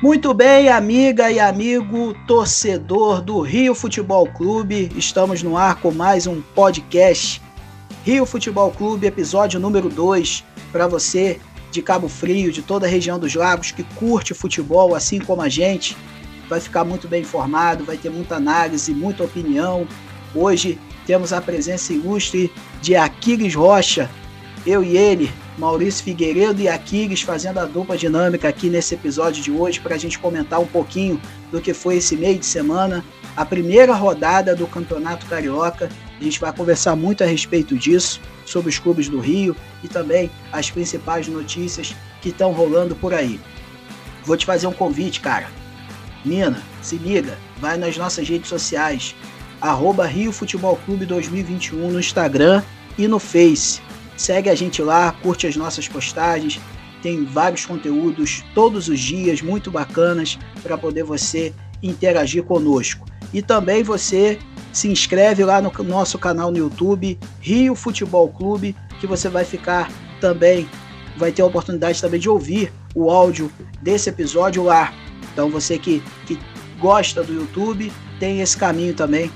Muito bem, amiga e amigo, torcedor do Rio Futebol Clube, estamos no ar com mais um podcast Rio Futebol Clube, episódio número 2, para você de Cabo Frio, de toda a região dos lagos que curte futebol, assim como a gente, vai ficar muito bem informado, vai ter muita análise, muita opinião. Hoje temos a presença ilustre de Aquiles Rocha, eu e ele, Maurício Figueiredo e Aquiles fazendo a dupla dinâmica aqui nesse episódio de hoje para a gente comentar um pouquinho do que foi esse meio de semana, a primeira rodada do Campeonato Carioca. A gente vai conversar muito a respeito disso, sobre os clubes do Rio e também as principais notícias que estão rolando por aí. Vou te fazer um convite, cara. Mina, se liga, vai nas nossas redes sociais, arroba Rio Futebol Clube 2021 no Instagram e no Face Segue a gente lá, curte as nossas postagens, tem vários conteúdos todos os dias muito bacanas para poder você interagir conosco. E também você se inscreve lá no nosso canal no YouTube, Rio Futebol Clube, que você vai ficar também, vai ter a oportunidade também de ouvir o áudio desse episódio lá. Então você que, que gosta do YouTube, tem esse caminho também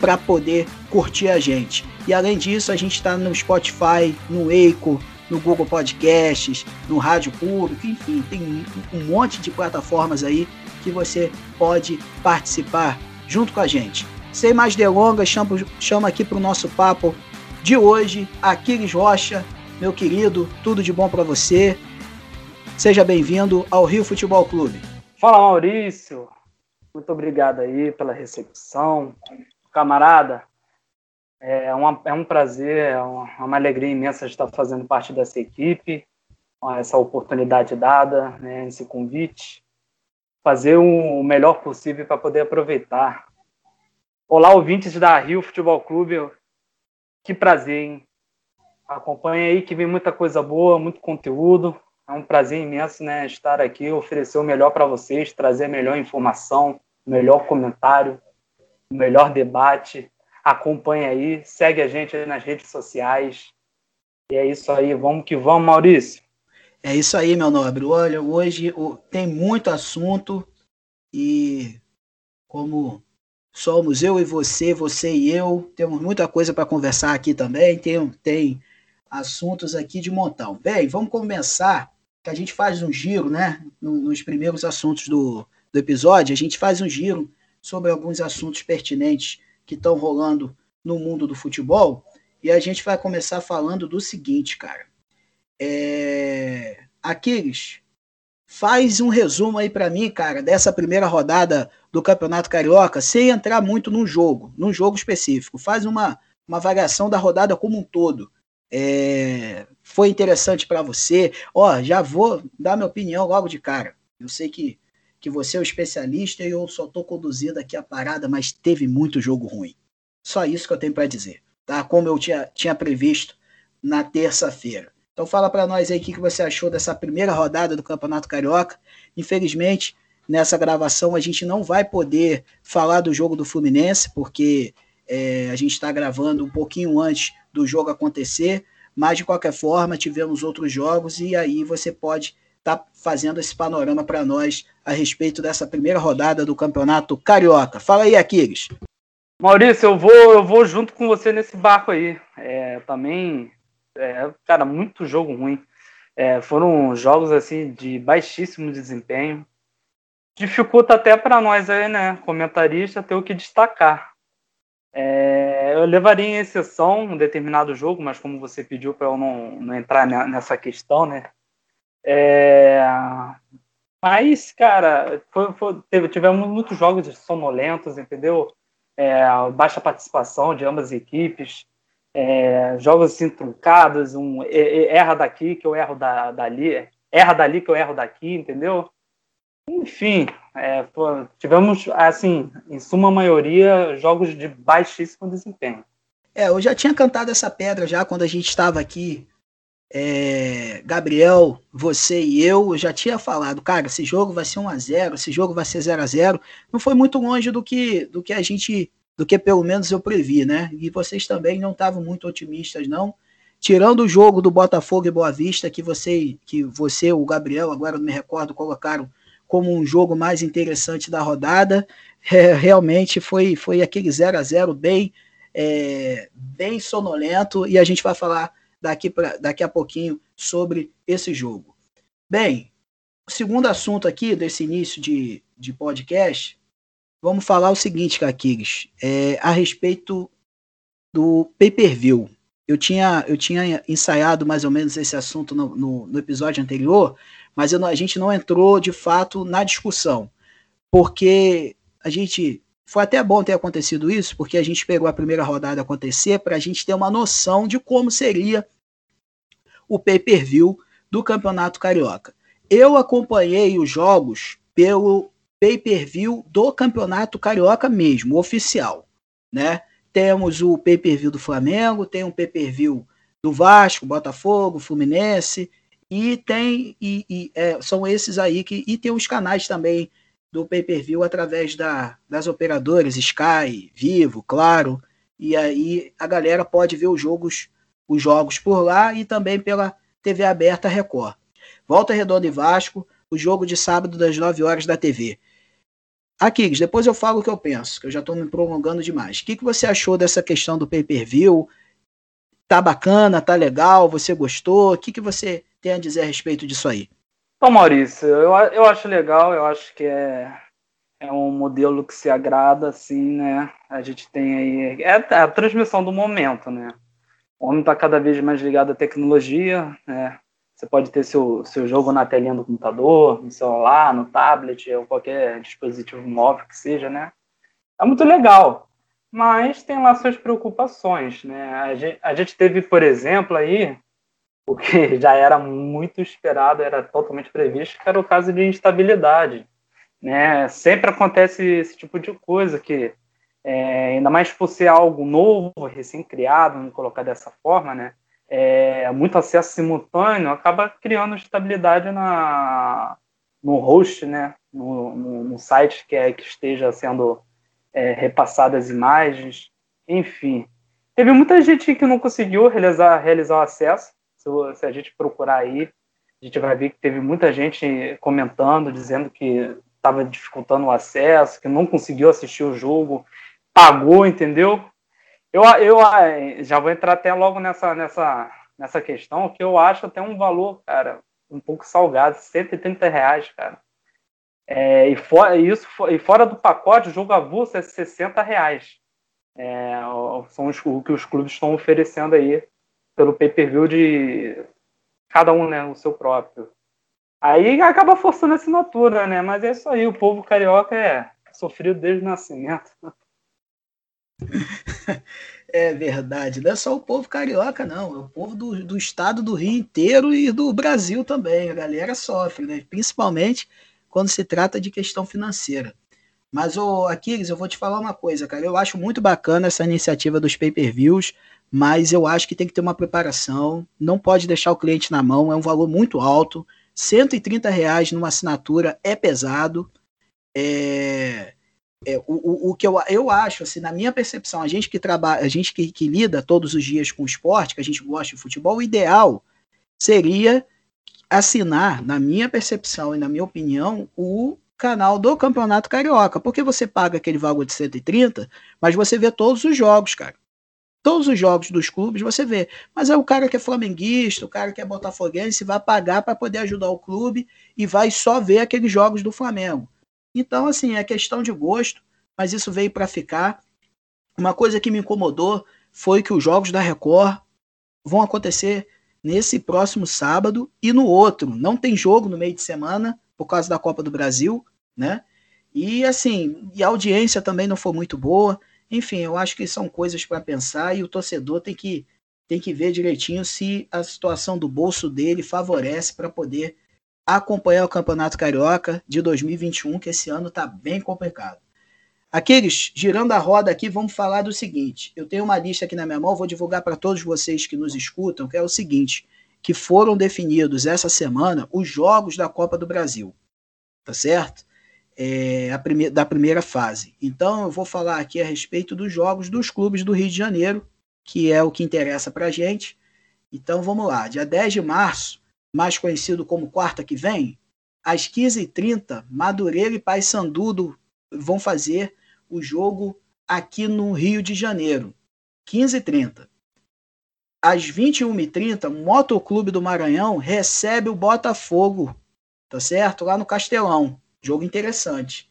para poder curtir a gente. E além disso, a gente está no Spotify, no Eiko, no Google Podcasts, no Rádio Público, enfim, tem um monte de plataformas aí que você pode participar junto com a gente. Sem mais delongas, chamo, chamo aqui para o nosso papo de hoje, Aquiles Rocha, meu querido, tudo de bom para você. Seja bem-vindo ao Rio Futebol Clube. Fala Maurício, muito obrigado aí pela recepção camarada. É, uma, é um prazer, é uma, é uma, alegria imensa de estar fazendo parte dessa equipe, essa oportunidade dada, né, esse convite, fazer o melhor possível para poder aproveitar. Olá, ouvintes da Rio Futebol Clube, que prazer, hein? Acompanhe aí que vem muita coisa boa, muito conteúdo. É um prazer imenso, né, estar aqui, oferecer o melhor para vocês, trazer a melhor informação, melhor comentário, o melhor debate. Acompanhe aí, segue a gente nas redes sociais. E é isso aí, vamos que vamos, Maurício. É isso aí, meu nobre. Olha, hoje tem muito assunto e como somos eu e você, você e eu, temos muita coisa para conversar aqui também. Tem, tem assuntos aqui de montão. Bem, vamos começar, que a gente faz um giro, né? Nos primeiros assuntos do, do episódio, a gente faz um giro sobre alguns assuntos pertinentes que estão rolando no mundo do futebol. E a gente vai começar falando do seguinte, cara. É... Aquiles, faz um resumo aí para mim, cara, dessa primeira rodada do Campeonato Carioca, sem entrar muito num jogo, num jogo específico. Faz uma, uma variação da rodada como um todo. É... Foi interessante para você? Ó, já vou dar minha opinião logo de cara. Eu sei que que você é o especialista e eu só estou conduzindo aqui a parada, mas teve muito jogo ruim. Só isso que eu tenho para dizer, tá? Como eu tinha, tinha previsto na terça-feira. Então fala para nós aí o que, que você achou dessa primeira rodada do Campeonato Carioca. Infelizmente, nessa gravação a gente não vai poder falar do jogo do Fluminense, porque é, a gente está gravando um pouquinho antes do jogo acontecer, mas de qualquer forma tivemos outros jogos e aí você pode está fazendo esse panorama para nós a respeito dessa primeira rodada do Campeonato Carioca. Fala aí, Aquiles. Maurício, eu vou, eu vou junto com você nesse barco aí. É, também, é, cara, muito jogo ruim. É, foram jogos assim de baixíssimo desempenho. Dificulta até para nós aí, né, comentarista, ter o que destacar. É, eu levaria em exceção um determinado jogo, mas como você pediu para eu não, não entrar nessa questão, né, é... Mas, cara, foi, foi, teve, tivemos muitos jogos sonolentos, entendeu? É, baixa participação de ambas as equipes, é, jogos assim truncados, um erra daqui que eu erro da, dali, erra dali que eu erro daqui, entendeu? Enfim, é, tivemos, assim, em suma maioria, jogos de baixíssimo desempenho. É, eu já tinha cantado essa pedra já quando a gente estava aqui é, Gabriel, você e eu, eu já tinha falado, cara, esse jogo vai ser 1 a 0 esse jogo vai ser 0 a 0 Não foi muito longe do que, do que a gente, do que pelo menos eu previ, né? E vocês também não estavam muito otimistas, não. Tirando o jogo do Botafogo e Boa Vista, que você, que você o Gabriel, agora não me recordo, colocaram como um jogo mais interessante da rodada. É, realmente foi, foi aquele 0 a 0 bem, é, bem sonolento e a gente vai falar daqui, pra, daqui a pouquinho sobre esse jogo. Bem, o segundo assunto aqui desse início de, de podcast, vamos falar o seguinte, Caquires, é, a respeito do pay-per-view. Eu tinha, eu tinha ensaiado mais ou menos esse assunto no, no, no episódio anterior, mas a gente não entrou de fato na discussão, porque a gente foi até bom ter acontecido isso, porque a gente pegou a primeira rodada acontecer para a gente ter uma noção de como seria o pay-per-view do Campeonato Carioca. Eu acompanhei os jogos pelo pay-per-view do Campeonato Carioca mesmo, oficial, né? Temos o pay-per-view do Flamengo, tem um pay-per-view do Vasco, Botafogo, Fluminense, e tem e, e é, são esses aí que e tem os canais também do pay-per-view através da, das operadoras Sky, Vivo, Claro, e aí a galera pode ver os jogos os jogos por lá e também pela TV aberta Record. Volta Redonda e Vasco, o jogo de sábado das 9 horas da TV. Aqui, depois eu falo o que eu penso, que eu já estou me prolongando demais. O que, que você achou dessa questão do pay-per-view? Tá bacana, tá legal, você gostou? O que, que você tem a dizer a respeito disso aí? Bom, Maurício, eu, eu acho legal, eu acho que é, é um modelo que se agrada, assim, né? A gente tem aí. É a transmissão do momento, né? O homem está cada vez mais ligado à tecnologia, né? Você pode ter seu, seu jogo na telinha do computador, no celular, no tablet, ou qualquer dispositivo móvel que seja, né? É muito legal, mas tem lá suas preocupações, né? A gente, a gente teve, por exemplo, aí o que já era muito esperado, era totalmente previsto, que era o caso de instabilidade. Né? Sempre acontece esse tipo de coisa, que é, ainda mais por ser algo novo, recém-criado, vamos colocar dessa forma, né? É, muito acesso simultâneo acaba criando instabilidade na, no host, né? No, no, no site que, é, que esteja sendo é, repassadas as imagens, enfim. Teve muita gente que não conseguiu realizar, realizar o acesso, se, a gente procurar aí, a gente vai ver que teve muita gente comentando, dizendo que estava dificultando o acesso, que não conseguiu assistir o jogo, pagou, entendeu? Eu, eu ah, já vou entrar até logo nessa, nessa, nessa questão, que eu acho até um valor, cara, um pouco salgado, 130 reais, cara. É, e, fora, isso, e fora do pacote, o jogo avulso é 60 reais. É, são os, o que os clubes estão oferecendo aí pelo pay-per-view de cada um, né, o seu próprio. Aí acaba forçando a assinatura, né? Mas é isso aí, o povo carioca é sofrido desde o nascimento. É verdade, não é só o povo carioca, não, é o povo do, do estado do Rio inteiro e do Brasil também. A galera sofre, né? principalmente quando se trata de questão financeira. Mas, ô, Aquiles, eu vou te falar uma coisa, cara. Eu acho muito bacana essa iniciativa dos pay-per-views mas eu acho que tem que ter uma preparação, não pode deixar o cliente na mão, é um valor muito alto, 130 reais numa assinatura é pesado, é, é o, o, que eu, eu acho, assim, na minha percepção, a gente que trabalha, a gente que, que lida todos os dias com esporte, que a gente gosta de futebol, o ideal seria assinar, na minha percepção e na minha opinião, o canal do Campeonato Carioca, porque você paga aquele valor de 130, mas você vê todos os jogos, cara todos os jogos dos clubes você vê. Mas é o cara que é flamenguista, o cara que é botafoguense, vai pagar para poder ajudar o clube e vai só ver aqueles jogos do Flamengo. Então, assim, é questão de gosto, mas isso veio para ficar. Uma coisa que me incomodou foi que os jogos da Record vão acontecer nesse próximo sábado e no outro. Não tem jogo no meio de semana por causa da Copa do Brasil, né? E assim, e a audiência também não foi muito boa. Enfim, eu acho que são coisas para pensar e o torcedor tem que, tem que ver direitinho se a situação do bolso dele favorece para poder acompanhar o Campeonato Carioca de 2021, que esse ano está bem complicado. Aqueles, girando a roda aqui, vamos falar do seguinte. Eu tenho uma lista aqui na minha mão, vou divulgar para todos vocês que nos escutam, que é o seguinte, que foram definidos essa semana os jogos da Copa do Brasil. Tá certo? É, prime da primeira fase. Então eu vou falar aqui a respeito dos jogos dos clubes do Rio de Janeiro, que é o que interessa para a gente. Então vamos lá, dia 10 de março, mais conhecido como quarta que vem, às 15h30, Madureira e Paysandu vão fazer o jogo aqui no Rio de Janeiro. 15h30. Às 21h30, o Motoclube do Maranhão recebe o Botafogo, tá certo? Lá no Castelão. Jogo interessante.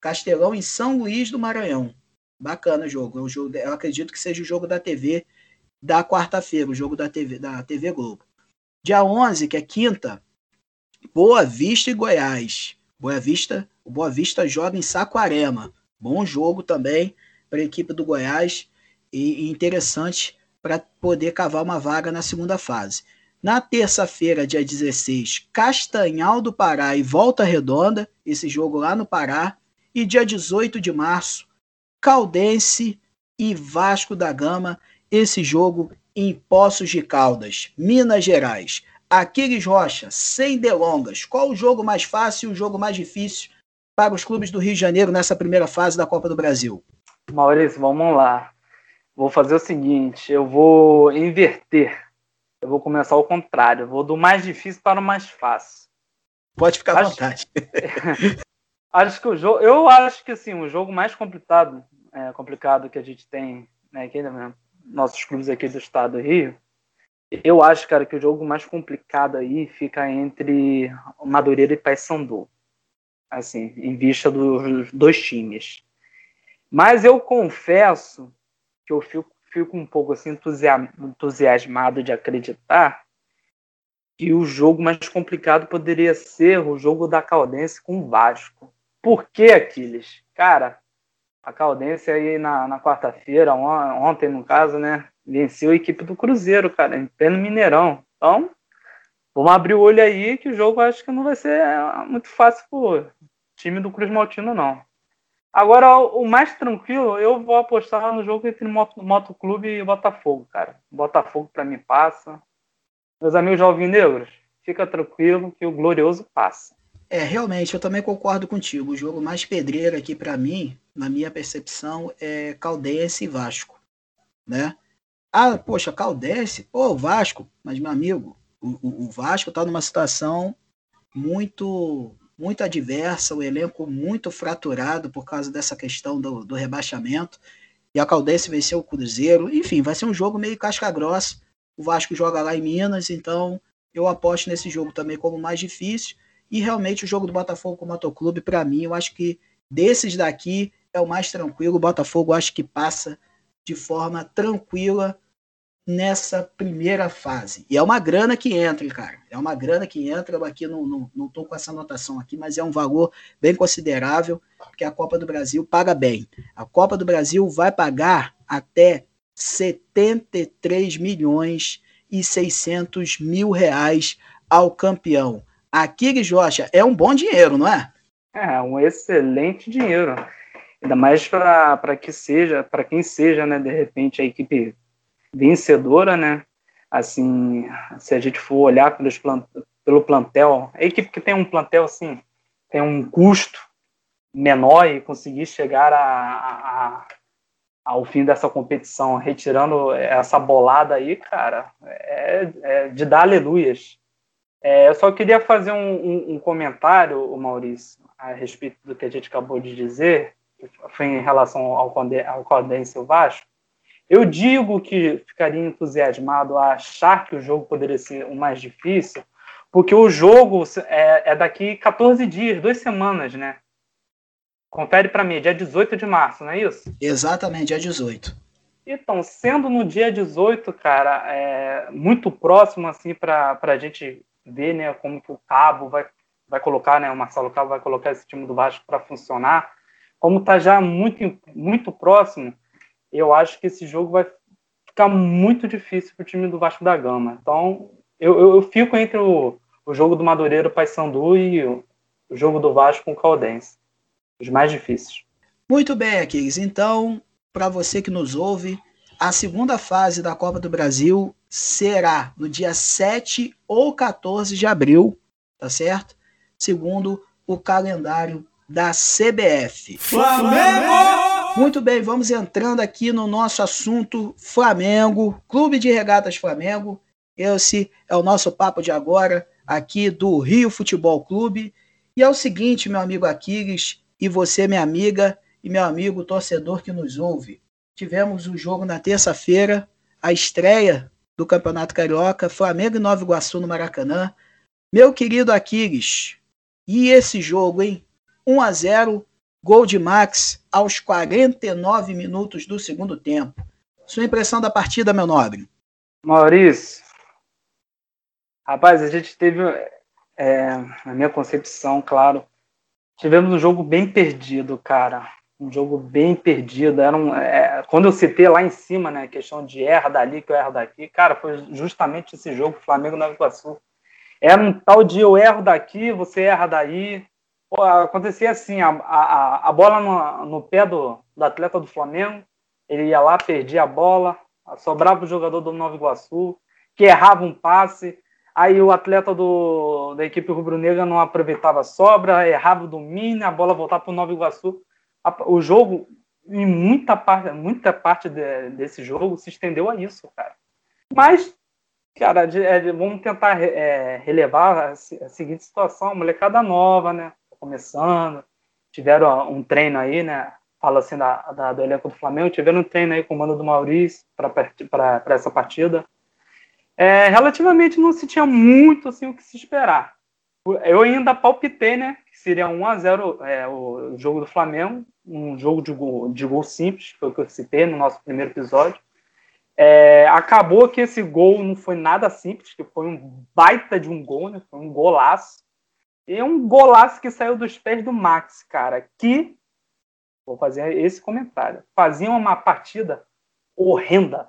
Castelão em São Luís do Maranhão. Bacana o jogo. Eu, jogo, eu acredito que seja o jogo da TV da quarta-feira, o jogo da TV, da TV Globo. Dia 11, que é quinta, Boa Vista e Goiás. Boa Vista, o Boa Vista joga em Saquarema. Bom jogo também para a equipe do Goiás e, e interessante para poder cavar uma vaga na segunda fase. Na terça-feira, dia 16, Castanhal do Pará e Volta Redonda, esse jogo lá no Pará. E dia 18 de março, Caldense e Vasco da Gama, esse jogo em Poços de Caldas, Minas Gerais. Aquiles Rocha, sem delongas, qual o jogo mais fácil e o jogo mais difícil para os clubes do Rio de Janeiro nessa primeira fase da Copa do Brasil? Maurício, vamos lá. Vou fazer o seguinte, eu vou inverter. Eu vou começar ao contrário. Eu vou do mais difícil para o mais fácil. Pode ficar à acho, vontade. acho que o jogo, eu acho que assim, o jogo mais complicado, é, complicado que a gente tem, né, aqui, né, nossos clubes aqui do estado do Rio, eu acho, cara, que o jogo mais complicado aí fica entre Madureira e Paysandu. Assim, em vista dos dois times. Mas eu confesso que eu fico, fico um pouco assim, entusiasmado de acreditar que o jogo mais complicado poderia ser o jogo da Caldense com o Vasco. Por que, Aquiles? Cara, a Caldense aí na, na quarta-feira, ontem no caso, né? Venceu a equipe do Cruzeiro, cara, em pleno Mineirão. Então, vamos abrir o olho aí que o jogo acho que não vai ser muito fácil pro time do Cruz Maltino, não. Agora, o mais tranquilo, eu vou apostar no jogo entre Moto, Motoclube e Botafogo, cara. Botafogo para mim passa. Meus amigos Negros, fica tranquilo que o Glorioso passa. É, realmente, eu também concordo contigo. O jogo mais pedreiro aqui para mim, na minha percepção, é Caldense e Vasco, né? Ah, poxa, Caldense, pô, Vasco, mas meu amigo, o, o Vasco tá numa situação muito muito adversa, o elenco muito fraturado por causa dessa questão do, do rebaixamento. E a Caldense venceu o Cruzeiro. Enfim, vai ser um jogo meio casca-grossa. O Vasco joga lá em Minas, então eu aposto nesse jogo também como mais difícil. E realmente o jogo do Botafogo com o Motoclube, para mim, eu acho que desses daqui é o mais tranquilo. O Botafogo acho que passa de forma tranquila nessa primeira fase. E é uma grana que entra, cara. É uma grana que entra. Eu aqui não, não, não tô com essa anotação aqui, mas é um valor bem considerável, porque a Copa do Brasil paga bem. A Copa do Brasil vai pagar até 73 milhões e 600 mil reais ao campeão. Aquiles Rocha, é um bom dinheiro, não é? É, um excelente dinheiro. Ainda mais para que seja, para quem seja, né, de repente, a equipe vencedora, né? Assim, se a gente for olhar pelos plant pelo plantel, a equipe que tem um plantel assim, tem um custo menor e conseguir chegar a, a, ao fim dessa competição, retirando essa bolada aí, cara, é, é de dar aleluias. É, eu só queria fazer um, um, um comentário, Maurício, a respeito do que a gente acabou de dizer, foi em relação ao, ao Caldense Vasco. Eu digo que ficaria entusiasmado a achar que o jogo poderia ser o mais difícil, porque o jogo é, é daqui 14 dias, duas semanas, né? Confere para mim, dia 18 de março, não é isso? Exatamente, dia 18. Então, sendo no dia 18, cara, é muito próximo assim para a gente ver, né, como que o Cabo vai, vai colocar, né, o Marcelo Cabo vai colocar esse time do Vasco para funcionar. Como tá já muito muito próximo, eu acho que esse jogo vai ficar muito difícil para o time do Vasco da Gama. Então, eu, eu, eu fico entre o, o jogo do Madureira Paysandu e o, o jogo do Vasco com o Caldense. Os mais difíceis. Muito bem, Aquiles. Então, para você que nos ouve, a segunda fase da Copa do Brasil será no dia 7 ou 14 de abril, tá certo? Segundo o calendário da CBF. Flamengo! Muito bem, vamos entrando aqui no nosso assunto Flamengo, Clube de Regatas Flamengo. Esse é o nosso papo de agora, aqui do Rio Futebol Clube. E é o seguinte, meu amigo Aquiles, e você, minha amiga, e meu amigo torcedor que nos ouve. Tivemos o um jogo na terça-feira, a estreia do Campeonato Carioca, Flamengo e Nova Iguaçu no Maracanã. Meu querido Aquiles, e esse jogo, hein? 1 a 0 gol de Max aos 49 minutos do segundo tempo. Sua impressão da partida, meu nobre? Maurício, rapaz, a gente teve, é, na minha concepção, claro, tivemos um jogo bem perdido, cara. Um jogo bem perdido. Era um, é, quando eu citei lá em cima, né, questão de erra dali que eu erro daqui, cara, foi justamente esse jogo, Flamengo Nova Iguaçu. Era um tal de eu erro daqui, você erra daí. Pô, acontecia assim, a, a, a bola no, no pé do, do atleta do Flamengo, ele ia lá, perdia a bola, sobrava o jogador do Nova Iguaçu, que errava um passe, aí o atleta do, da equipe rubro-negra não aproveitava a sobra, errava o domínio, a bola voltava para o Nova Iguaçu. O jogo, em muita parte, muita parte de, desse jogo, se estendeu a isso, cara. Mas, cara, de, é, de, vamos tentar é, relevar a, a, seguinte situação, molecada nova, né? Começando, tiveram um treino aí, né? fala assim da, da, do elenco do Flamengo, tiveram um treino aí com o mano do Maurício para essa partida. É, relativamente não se tinha muito assim, o que se esperar. Eu ainda palpitei, né? Que seria 1 a 0 é, o jogo do Flamengo, um jogo de gol, de gol simples, foi o que eu citei no nosso primeiro episódio. É, acabou que esse gol não foi nada simples, que foi um baita de um gol, né? Foi um golaço. E um golaço que saiu dos pés do Max, cara. Que Vou fazer esse comentário. Faziam uma partida horrenda.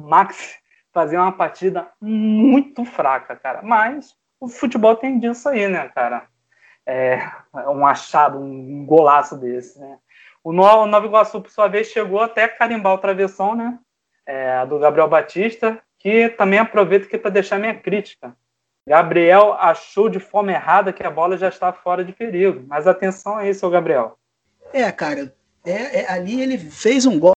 Max fazia uma partida muito fraca, cara. Mas o futebol tem disso aí, né, cara? É um achado, um golaço desse, né? O Nova Iguaçu, por sua vez, chegou até carimbar o travessão, né? É, do Gabriel Batista, que também aproveito aqui para deixar minha crítica. Gabriel achou de forma errada que a bola já está fora de perigo. Mas atenção aí, seu Gabriel. É, cara, é, é, ali ele fez um golpe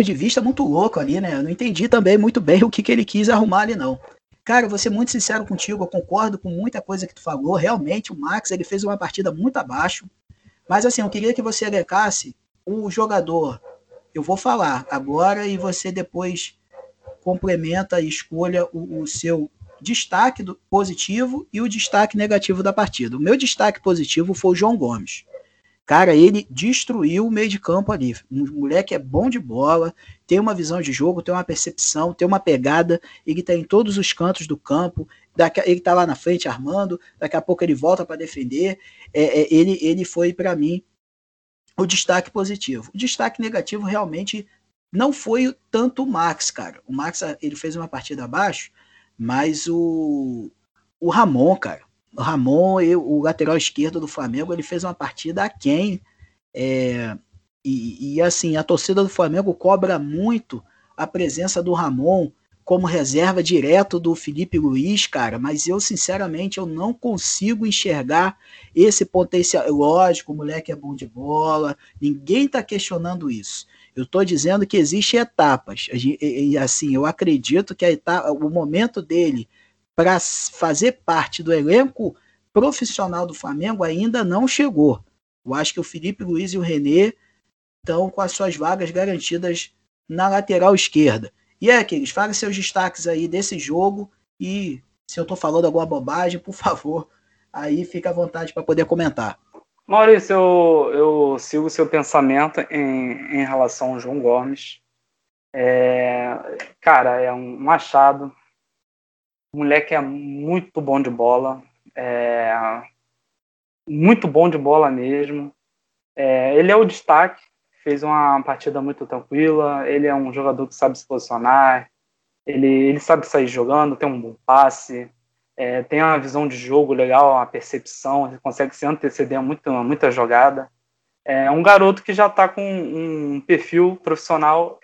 de vista muito louco ali, né? Eu não entendi também muito bem o que, que ele quis arrumar ali, não. Cara, eu vou ser muito sincero contigo, eu concordo com muita coisa que tu falou. Realmente, o Max ele fez uma partida muito abaixo. Mas assim, eu queria que você elencasse o jogador. Eu vou falar agora e você depois complementa e escolha o, o seu destaque do, positivo e o destaque negativo da partida. O meu destaque positivo foi o João Gomes. Cara, ele destruiu o meio de campo ali. Um moleque é bom de bola, tem uma visão de jogo, tem uma percepção, tem uma pegada. Ele tá em todos os cantos do campo. Daqui, ele tá lá na frente armando. Daqui a pouco ele volta para defender. É, é, ele, ele foi para mim o destaque positivo. O destaque negativo realmente não foi tanto o Max, cara. O Max ele fez uma partida abaixo, mas o, o Ramon, cara o Ramon, o lateral esquerdo do Flamengo, ele fez uma partida aquém. É, e, e assim, a torcida do Flamengo cobra muito a presença do Ramon como reserva direto do Felipe Luiz, cara, mas eu sinceramente eu não consigo enxergar esse potencial. Lógico, o moleque é bom de bola, ninguém está questionando isso. Eu estou dizendo que existem etapas. E, e, assim, eu acredito que a etapa, o momento dele para fazer parte do elenco profissional do Flamengo ainda não chegou. Eu acho que o Felipe Luiz e o René estão com as suas vagas garantidas na lateral esquerda. E é, aqueles, fale seus destaques aí desse jogo e se eu estou falando alguma bobagem, por favor, aí fica à vontade para poder comentar. Maurício, eu, eu sigo o seu pensamento em, em relação ao João Gomes. É, cara, é um machado, o moleque é muito bom de bola. É, muito bom de bola mesmo. É, ele é o destaque, fez uma partida muito tranquila. Ele é um jogador que sabe se posicionar, ele, ele sabe sair jogando, tem um bom passe, é, tem uma visão de jogo legal, uma percepção, ele consegue se anteceder a muita, muita jogada. É um garoto que já está com um perfil profissional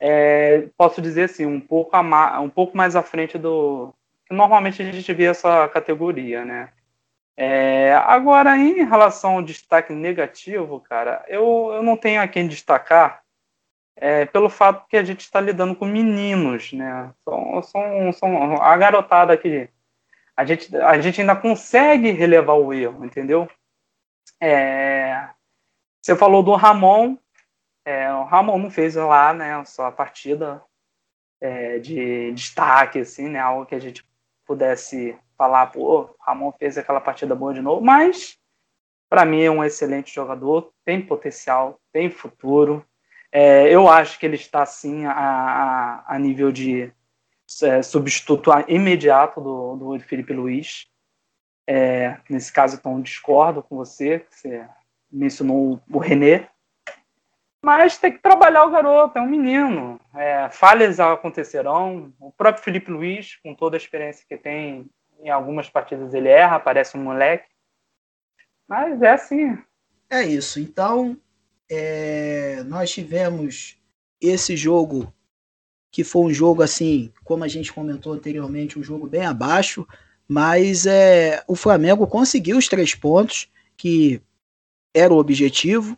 é, posso dizer assim, um pouco, a, um pouco mais à frente do. Normalmente a gente vê essa categoria, né? É, agora, em relação ao destaque negativo, cara, eu, eu não tenho a quem destacar é, pelo fato que a gente está lidando com meninos, né? São, são, são a garotada que a gente, a gente ainda consegue relevar o erro, entendeu? É, você falou do Ramon, é, o Ramon não fez lá, né, a partida é, de destaque, assim, né, algo que a gente pudesse falar, pô, Ramon fez aquela partida boa de novo, mas para mim é um excelente jogador, tem potencial, tem futuro. É, eu acho que ele está sim a, a nível de é, substituto imediato do, do Felipe Luiz. É, nesse caso, então, discordo com você, você mencionou o René. Mas tem que trabalhar o garoto, é um menino. É, falhas acontecerão. O próprio Felipe Luiz, com toda a experiência que tem, em algumas partidas ele erra, parece um moleque. Mas é assim. É isso. Então, é, nós tivemos esse jogo que foi um jogo assim, como a gente comentou anteriormente, um jogo bem abaixo, mas é, o Flamengo conseguiu os três pontos, que era o objetivo.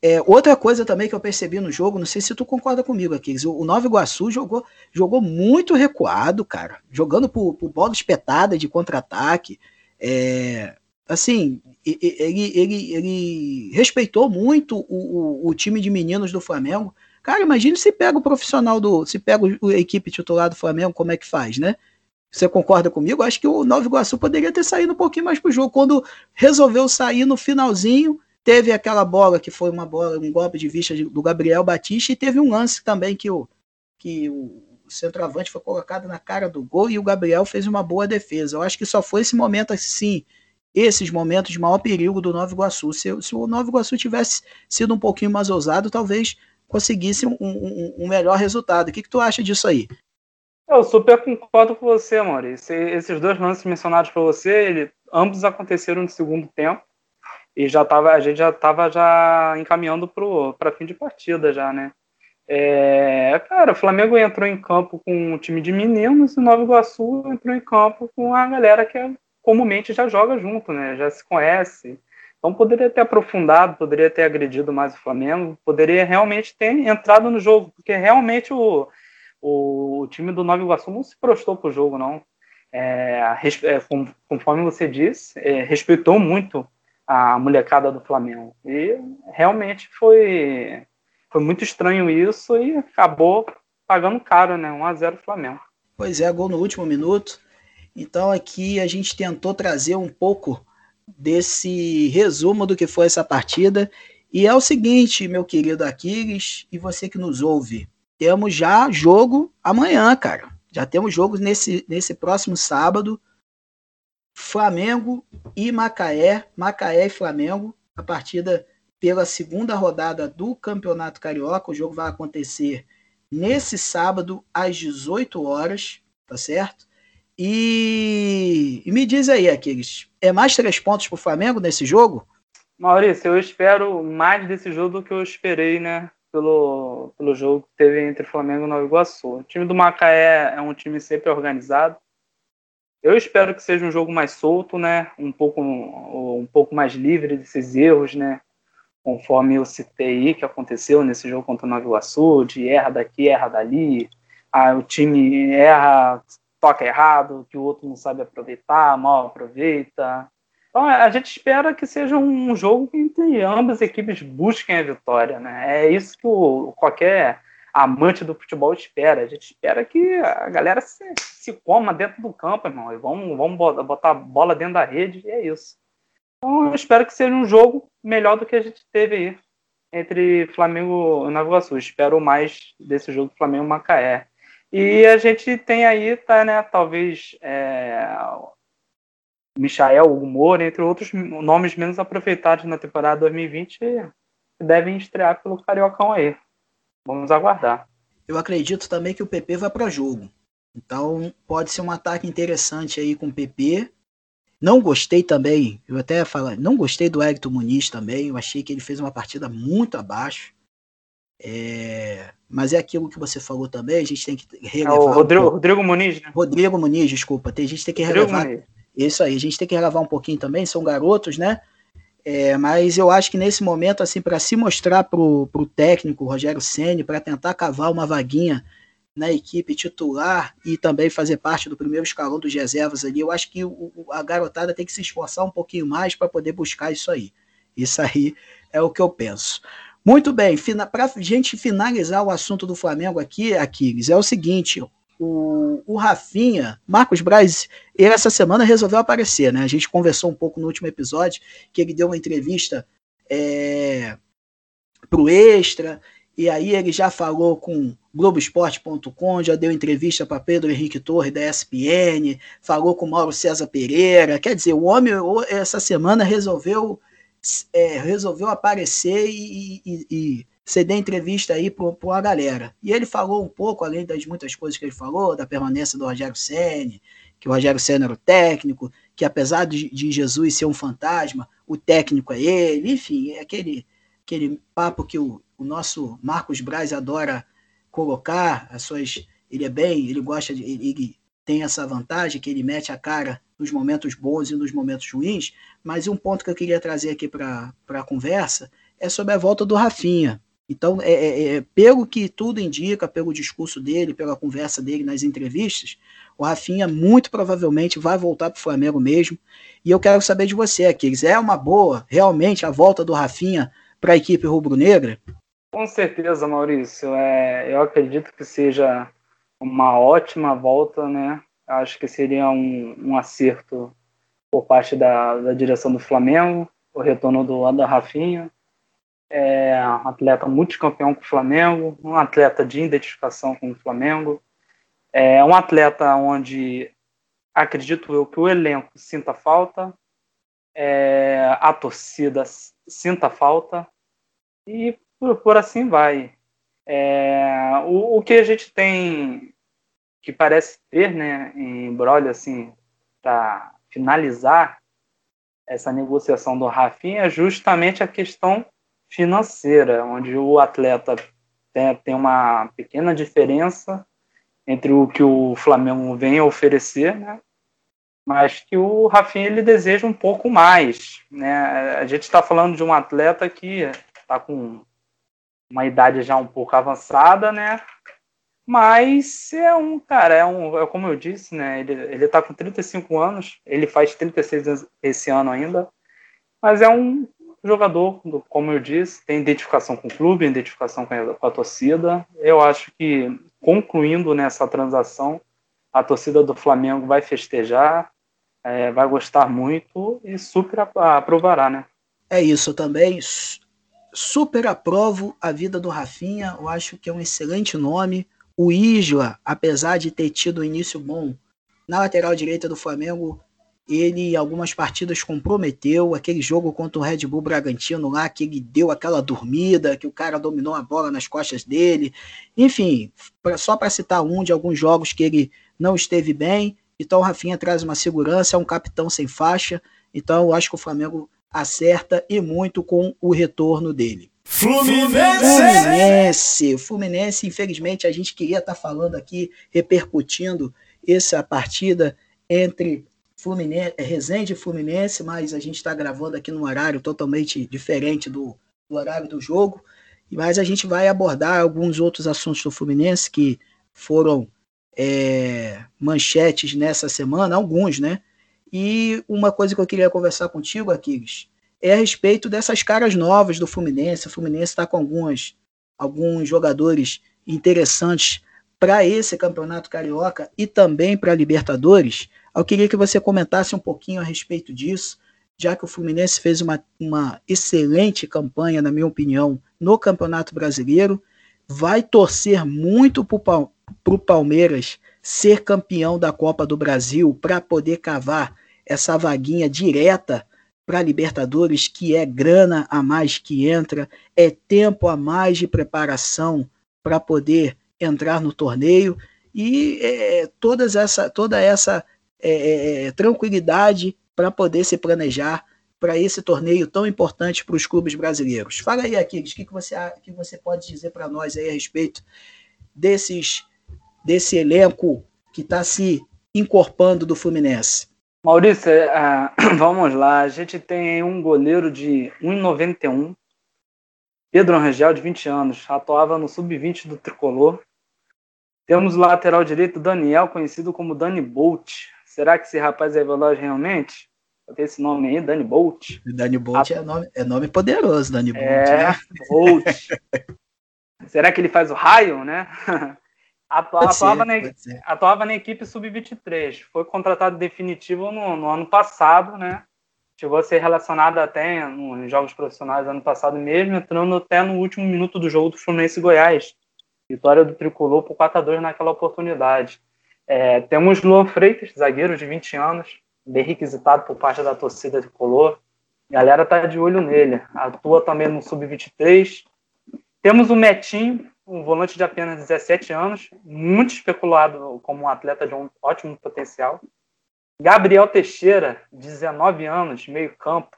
É, outra coisa também que eu percebi no jogo, não sei se tu concorda comigo aqui, o, o Nova Iguaçu jogou, jogou muito recuado, cara, jogando por, por bola espetada de contra-ataque. É, assim, ele, ele, ele respeitou muito o, o, o time de meninos do Flamengo. Cara, imagine se pega o profissional do. Se pega a equipe titular do Flamengo, como é que faz, né? Você concorda comigo? Acho que o Nova Iguaçu poderia ter saído um pouquinho mais pro jogo. Quando resolveu sair no finalzinho, teve aquela bola que foi uma bola, um golpe de vista do Gabriel Batista, e teve um lance também que o, que o centroavante foi colocado na cara do gol e o Gabriel fez uma boa defesa. Eu acho que só foi esse momento assim, esses momentos de maior perigo do Nova Iguaçu. Se, se o Nova Iguaçu tivesse sido um pouquinho mais ousado, talvez conseguisse um, um, um melhor resultado. O que, que tu acha disso aí? Eu super concordo com você, Maurício. Esses dois lances mencionados por você, ele, ambos aconteceram no segundo tempo e já tava, a gente já estava já encaminhando para fim de partida já, né? É, cara, o Flamengo entrou em campo com um time de meninos e o Nova Iguaçu entrou em campo com a galera que comumente já joga junto, né? Já se conhece. Então poderia ter aprofundado, poderia ter agredido mais o Flamengo, poderia realmente ter entrado no jogo, porque realmente o, o, o time do Nova Iguaçu não se prostou para o jogo, não. É, é, conforme você disse, é, respeitou muito a molecada do Flamengo. E realmente foi, foi muito estranho isso e acabou pagando caro, né? 1x0 Flamengo. Pois é, gol no último minuto. Então aqui a gente tentou trazer um pouco desse resumo do que foi essa partida. E é o seguinte, meu querido Aquiles, e você que nos ouve, temos já jogo amanhã, cara. Já temos jogo nesse, nesse próximo sábado. Flamengo e Macaé, Macaé e Flamengo, a partida pela segunda rodada do Campeonato Carioca. O jogo vai acontecer nesse sábado às 18 horas, tá certo? E, e me diz aí, Aquiles, é mais três pontos para o Flamengo nesse jogo? Maurício, eu espero mais desse jogo do que eu esperei, né? Pelo, pelo jogo que teve entre Flamengo e Nova Iguaçu. O time do Macaé é um time sempre organizado. Eu espero que seja um jogo mais solto, né? Um pouco, um pouco mais livre desses erros, né? Conforme eu citei que aconteceu nesse jogo contra o Nova Iguaçu, de erra daqui, erra dali. Ah, o time erra toca errado, que o outro não sabe aproveitar, mal aproveita. Então a gente espera que seja um jogo que entre ambas as equipes busquem a vitória, né? É isso que o, qualquer amante do futebol espera. A gente espera que a galera se, se coma dentro do campo, irmão, e vamos, vamos botar a bola dentro da rede, e é isso. Então eu espero que seja um jogo melhor do que a gente teve aí entre Flamengo e Nova Iguaçu. Espero mais desse jogo Flamengo e a gente tem aí, tá, né, talvez é, Michael, Humor, entre outros nomes menos aproveitados na temporada 2020 que devem estrear pelo Cariocão aí. Vamos aguardar. Eu acredito também que o PP vai para jogo. Então pode ser um ataque interessante aí com o PP. Não gostei também, eu até falo, não gostei do Hector Muniz também. Eu achei que ele fez uma partida muito abaixo. É, mas é aquilo que você falou também, a gente tem que relevar. É o Rodrigo, um Rodrigo Muniz, né? Rodrigo Muniz, desculpa. Tem, a gente tem que relevar. Isso aí, a gente tem que relevar um pouquinho também, são garotos, né? É, mas eu acho que nesse momento, assim, para se mostrar pro, pro técnico Rogério Ceni para tentar cavar uma vaguinha na equipe titular e também fazer parte do primeiro escalão dos reservas ali. Eu acho que o, a garotada tem que se esforçar um pouquinho mais para poder buscar isso aí. Isso aí é o que eu penso. Muito bem, para a gente finalizar o assunto do Flamengo aqui, Aquiles, é o seguinte: o, o Rafinha, Marcos Braz, ele essa semana resolveu aparecer, né? A gente conversou um pouco no último episódio, que ele deu uma entrevista é, o Extra, e aí ele já falou com Globoesporte.com, já deu entrevista para Pedro Henrique Torre da ESPN, falou com Mauro César Pereira. Quer dizer, o homem essa semana resolveu é, resolveu aparecer e, e, e ceder entrevista aí para a galera. E ele falou um pouco, além das muitas coisas que ele falou, da permanência do Rogério Senni, que o Rogério Senna era o técnico, que apesar de, de, Jesus ser um fantasma, o técnico é ele, enfim, é aquele, aquele papo que o, o nosso Marcos Braz adora colocar, as suas, ele é bem, ele gosta de, ele tem essa vantagem que ele mete a cara nos momentos bons e nos momentos ruins, mas um ponto que eu queria trazer aqui para a conversa é sobre a volta do Rafinha. Então, é, é, é, pelo que tudo indica, pelo discurso dele, pela conversa dele nas entrevistas, o Rafinha muito provavelmente vai voltar para o Flamengo mesmo. E eu quero saber de você, Aquiles, é uma boa, realmente, a volta do Rafinha para a equipe rubro-negra? Com certeza, Maurício. É, eu acredito que seja uma ótima volta, né? Acho que seria um, um acerto por parte da, da direção do Flamengo, o retorno do Ada Rafinha é um atleta multicampeão com o Flamengo, um atleta de identificação com o Flamengo, é um atleta onde acredito eu que o elenco sinta falta, é, a torcida sinta falta e por, por assim vai. É, o, o, que a gente tem que parece ter, né, em brolho assim, para finalizar essa negociação do Rafinha é justamente a questão financeira, onde o atleta tem, uma pequena diferença entre o que o Flamengo vem oferecer, né? mas que o Rafinha ele deseja um pouco mais. Né? A gente está falando de um atleta que está com uma idade já um pouco avançada, né? Mas é um, cara, é um, é como eu disse, né? Ele, ele tá com 35 anos, ele faz 36 esse ano ainda, mas é um jogador, como eu disse, tem identificação com o clube, identificação com a, com a torcida. Eu acho que, concluindo nessa transação, a torcida do Flamengo vai festejar, é, vai gostar muito e super aprovará, né? É isso também. Super aprovo a vida do Rafinha. Eu acho que é um excelente nome. O Isla, apesar de ter tido um início bom na lateral direita do Flamengo, ele em algumas partidas comprometeu aquele jogo contra o Red Bull Bragantino lá, que ele deu aquela dormida, que o cara dominou a bola nas costas dele. Enfim, pra, só para citar um de alguns jogos que ele não esteve bem. Então o Rafinha traz uma segurança, é um capitão sem faixa. Então eu acho que o Flamengo acerta e muito com o retorno dele. Fluminense! Fluminense, Fluminense, infelizmente a gente queria estar tá falando aqui, repercutindo essa partida entre Fluminense, é Resende e Fluminense, mas a gente está gravando aqui num horário totalmente diferente do, do, horário do jogo. Mas a gente vai abordar alguns outros assuntos do Fluminense que foram é, manchetes nessa semana, alguns, né? E uma coisa que eu queria conversar contigo, Aquiles, é a respeito dessas caras novas do Fluminense. O Fluminense está com algumas, alguns jogadores interessantes para esse campeonato carioca e também para a Libertadores. Eu queria que você comentasse um pouquinho a respeito disso, já que o Fluminense fez uma, uma excelente campanha, na minha opinião, no Campeonato Brasileiro. Vai torcer muito para o Palmeiras ser campeão da Copa do Brasil para poder cavar essa vaguinha direta para Libertadores, que é grana a mais que entra, é tempo a mais de preparação para poder entrar no torneio e é, todas essa, toda essa é, é, é, tranquilidade para poder se planejar para esse torneio tão importante para os clubes brasileiros. Fala aí, Aquiles, o que, que, você, que você pode dizer para nós aí a respeito desses, desse elenco que está se encorpando do Fluminense? Maurício, uh, vamos lá. A gente tem um goleiro de 1,91, Pedro Rangel, de 20 anos, atuava no sub-20 do Tricolor. Temos o lateral direito Daniel, conhecido como Dani Bolt. Será que esse rapaz é veloz realmente? Tem esse nome aí, Dani Bolt. Dani Bolt a... é, nome, é nome poderoso, Dani Bolt. É, né? Bolt. Será que ele faz o raio, né? Atuava, ser, na, atuava na equipe sub-23. Foi contratado definitivo no, no, ano passado, né? Chegou a ser relacionado até nos jogos profissionais ano passado mesmo, entrando até no último minuto do jogo do Fluminense Goiás. Vitória do Tricolor por 4 a 2 naquela oportunidade. É, temos Luan Freitas, zagueiro de 20 anos, bem requisitado por parte da torcida Tricolor. A galera tá de olho nele. Atua também no Sub-23. Temos o Metinho, um volante de apenas 17 anos, muito especulado como um atleta de um ótimo potencial. Gabriel Teixeira, 19 anos, meio campo,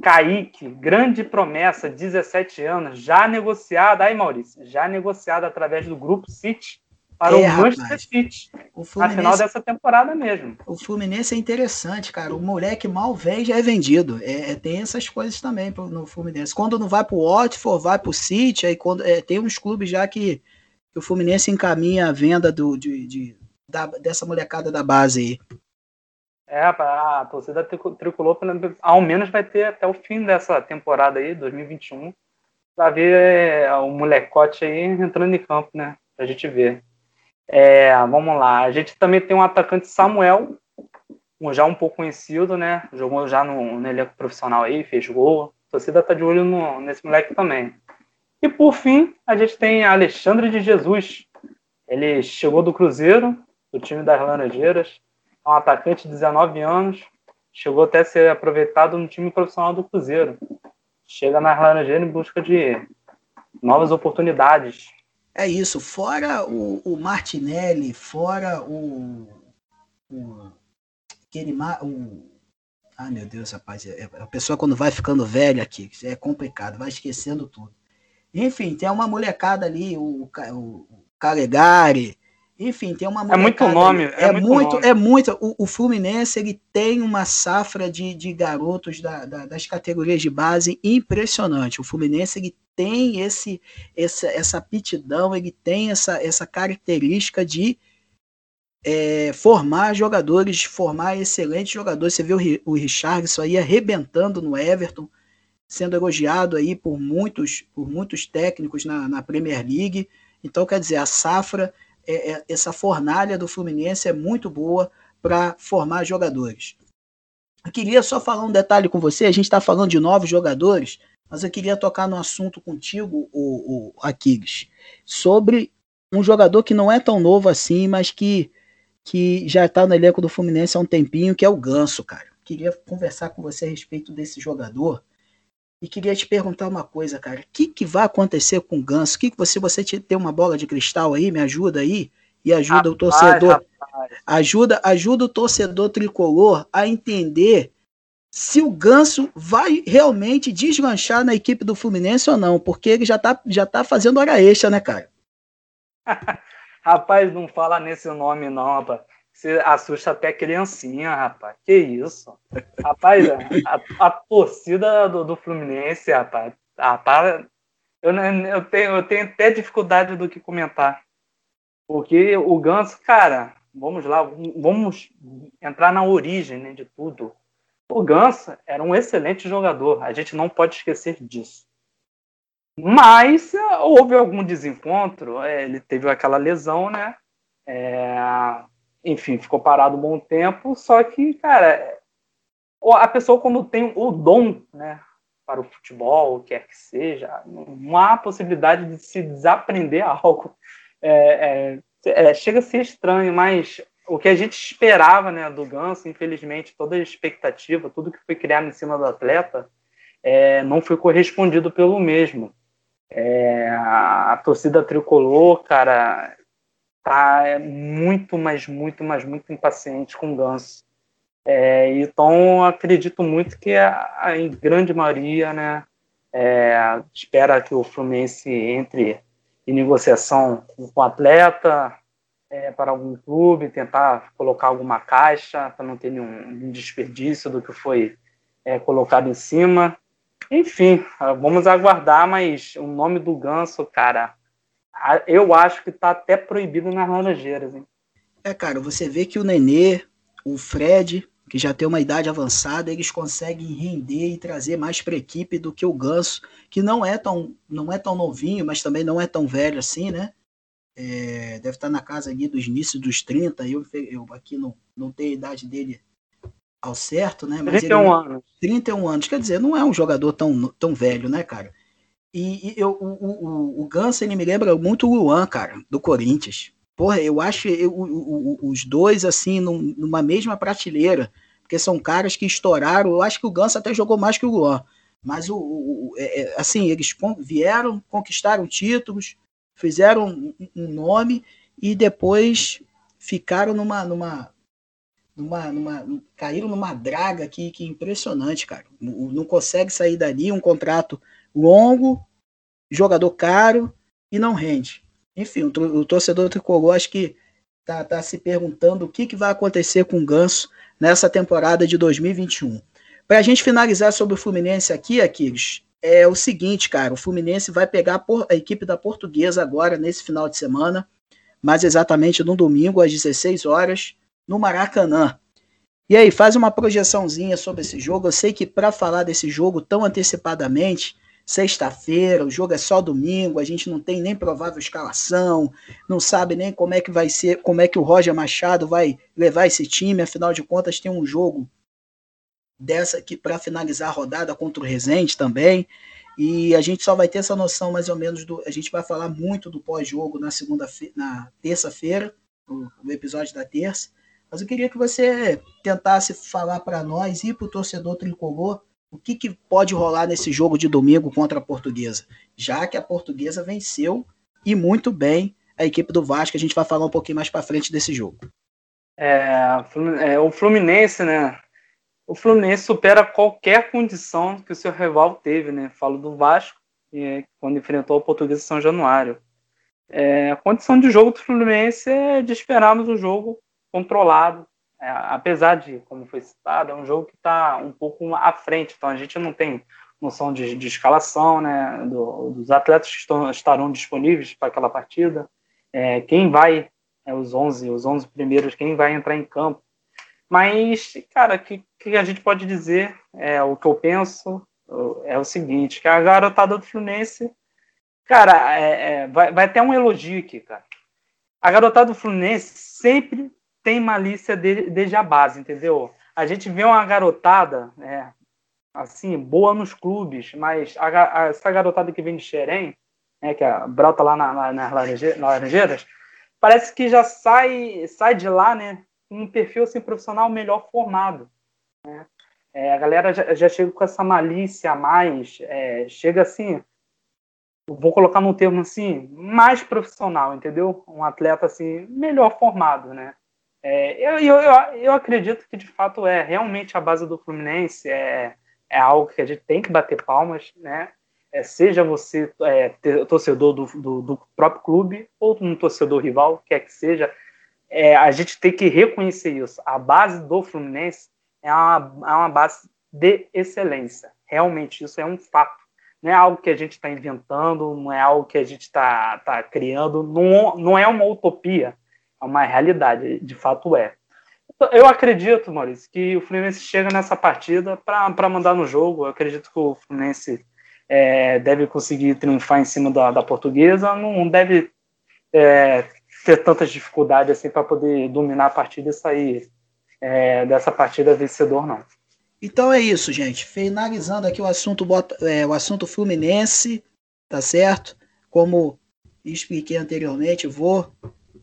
Kaique, grande promessa, 17 anos, já negociada, aí Maurício, já negociada através do grupo City para é, o Manchester City, na final dessa temporada mesmo. O Fluminense é interessante, cara. O moleque mal vem já é vendido. É, é tem essas coisas também no Fluminense. Quando não vai para o Watford, vai para o City, aí quando é, tem uns clubes já que, que, o Fluminense encaminha a venda do, de, de da, dessa molecada da base aí. É, a torcida tricolor ao menos vai ter até o fim dessa temporada aí, 2021, para ver é, o molecote aí entrando em campo, né? Pra gente ver. É, vamos lá. A gente também tem um atacante Samuel, já um pouco conhecido, né? Jogou já no, no elenco profissional aí, fez gol. A torcida tá de olho no, nesse moleque também. E por fim, a gente tem Alexandre de Jesus. Ele chegou do Cruzeiro, do time das Laranjeiras um atacante de 19 anos, chegou até a ser aproveitado no time profissional do Cruzeiro. Chega na Laranjeira em busca de novas oportunidades. É isso, fora o, o Martinelli, fora o, o aquele o, ah meu Deus, rapaz, é, é, a pessoa quando vai ficando velha aqui, é complicado, vai esquecendo tudo. Enfim, tem uma molecada ali, o, o, o Calegari, enfim, tem uma É muito nome. É, é, muito, muito nome. é muito. O, o, Fluminense ele tem uma safra de, de garotos da, da, das categorias de base impressionante. O Fluminense ele tem esse, essa, essa aptidão, ele tem essa, essa característica de é, formar jogadores, formar excelentes jogadores. Você vê o, o Richardson aí arrebentando no Everton, sendo elogiado aí por muitos, por muitos técnicos na, na Premier League. Então, quer dizer, a safra é, é, essa fornalha do Fluminense é muito boa para formar jogadores. Eu queria só falar um detalhe com você. A gente está falando de novos jogadores, mas eu queria tocar no assunto contigo, o, o Aquiles, sobre um jogador que não é tão novo assim, mas que, que já está no elenco do Fluminense há um tempinho, que é o Ganso, cara. Queria conversar com você a respeito desse jogador e queria te perguntar uma coisa, cara. O que, que vai acontecer com o Ganso? Que que você, você tem uma bola de cristal aí? Me ajuda aí? E ajuda rapaz, o torcedor. Rapaz. Ajuda, ajuda o torcedor tricolor a entender se o Ganso vai realmente deslanchar na equipe do Fluminense ou não, porque ele já tá, já tá fazendo hora extra, né, cara? rapaz, não fala nesse nome não, rapaz. Você assusta até criancinha, rapaz. Que isso? Rapaz, a, a torcida do, do, Fluminense, rapaz, rapaz eu, eu, tenho, eu tenho até dificuldade do que comentar. Porque o Ganso, cara, vamos lá, vamos entrar na origem né, de tudo. O Ganso era um excelente jogador, a gente não pode esquecer disso. Mas houve algum desencontro, é, ele teve aquela lesão, né? É, enfim, ficou parado um bom tempo, só que, cara, a pessoa quando tem o dom, né, para o futebol, quer que seja, não há possibilidade de se desaprender algo. É, é, é, chega a ser estranho, mas o que a gente esperava né, do Ganso, infelizmente, toda a expectativa, tudo que foi criado em cima do atleta, é, não foi correspondido pelo mesmo. É, a torcida tricolor, cara, tá muito, mas muito, mas muito impaciente com o Ganso. É, então, acredito muito que a, a em grande maioria, né, é, espera que o Fluminense entre em negociação com o atleta é, para algum clube, tentar colocar alguma caixa para não ter nenhum desperdício do que foi é, colocado em cima. Enfim, vamos aguardar, mas o nome do Ganso, cara, eu acho que tá até proibido nas laranjeiras, hein? É, cara, você vê que o Nenê, o Fred, que já tem uma idade avançada, eles conseguem render e trazer mais para a equipe do que o Ganso, que não é tão não é tão novinho, mas também não é tão velho assim, né? É, deve estar na casa ali dos inícios dos 30, eu, eu aqui não, não tenho a idade dele ao certo, né? Mas 31 ele, anos. 31 anos, quer dizer, não é um jogador tão, tão velho, né, cara? E, e eu, o, o, o Ganso, ele me lembra muito o Luan, cara, do Corinthians. Porra, eu acho eu, o, os dois, assim, num, numa mesma prateleira, porque são caras que estouraram. Eu acho que o Ganso até jogou mais que o Luan. Mas, o, é, é, assim, eles vieram, conquistaram títulos, fizeram um, um nome e depois ficaram numa, numa, numa, numa, caíram numa draga que, que impressionante, cara. Não consegue sair dali, um contrato longo, jogador caro e não rende. Enfim, o, torcedor tricolor acho que tá, tá se perguntando o que, que vai acontecer com o Ganso nessa temporada de 2021. Para a gente finalizar sobre o Fluminense aqui, Aquiles, é o seguinte, cara, o Fluminense vai pegar a equipe da Portuguesa agora nesse final de semana, mais exatamente no domingo às 16 horas, no Maracanã. E aí, faz uma projeçãozinha sobre esse jogo. Eu sei que para falar desse jogo tão antecipadamente, sexta-feira, o jogo é só domingo, a gente não tem nem provável escalação, não sabe nem como é que vai ser, como é que o Roger Machado vai levar esse time, afinal de contas tem um jogo dessa aqui para finalizar a rodada contra o Resende também. E a gente só vai ter essa noção mais ou menos do. A gente vai falar muito do pós-jogo na segunda na terça-feira, no episódio da terça. Mas eu queria que você tentasse falar para nós e para o torcedor tricolor o que, que pode rolar nesse jogo de domingo contra a Portuguesa, já que a Portuguesa venceu e muito bem a equipe do Vasco. A gente vai falar um pouquinho mais para frente desse jogo. É, é, o Fluminense, né? O Fluminense supera qualquer condição que o seu rival teve, né? Falo do Vasco, quando enfrentou o Portuguesa São Januário. É, a condição de jogo do Fluminense é de esperarmos um jogo controlado. É, apesar de, como foi citado, é um jogo que está um pouco à frente, então a gente não tem noção de, de escalação, né, do, dos atletas que estão, estarão disponíveis para aquela partida, é, quem vai, é, os 11, os 11 primeiros, quem vai entrar em campo. Mas, cara, o que, que a gente pode dizer, é, o que eu penso é o seguinte, que a garotada do Fluminense, cara, é, é, vai, vai ter um elogio aqui, cara. A garotada do Fluminense sempre tem malícia de, desde a base, entendeu? A gente vê uma garotada, né, assim, boa nos clubes, mas a, a, essa garotada que vem de Xerém, né, que é, brota lá na, na, nas Laranjeiras, parece que já sai, sai de lá, né, um perfil assim, profissional melhor formado. Né? É, a galera já, já, chega com essa malícia a mais, é, chega assim, vou colocar num termo assim, mais profissional, entendeu? Um atleta assim, melhor formado, né? É, eu, eu, eu acredito que de fato é realmente a base do Fluminense é, é algo que a gente tem que bater palmas, né? É, seja você é, torcedor do, do, do, próprio clube ou um torcedor rival, quer que seja, é, a gente tem que reconhecer isso. A base do Fluminense é uma, é uma base de excelência. Realmente, isso é um fato. Não é algo que a gente está inventando, não é algo que a gente está tá criando, não, não é uma utopia uma realidade, de fato é. Eu acredito, Maurício, que o Fluminense chega nessa partida para mandar no jogo. Eu acredito que o Fluminense é, deve conseguir triunfar em cima da, da portuguesa, não deve é, ter tantas dificuldades assim para poder dominar a partida e sair é, dessa partida vencedor, não. Então é isso, gente. Finalizando aqui o assunto, é, o assunto Fluminense, tá certo? Como expliquei anteriormente, vou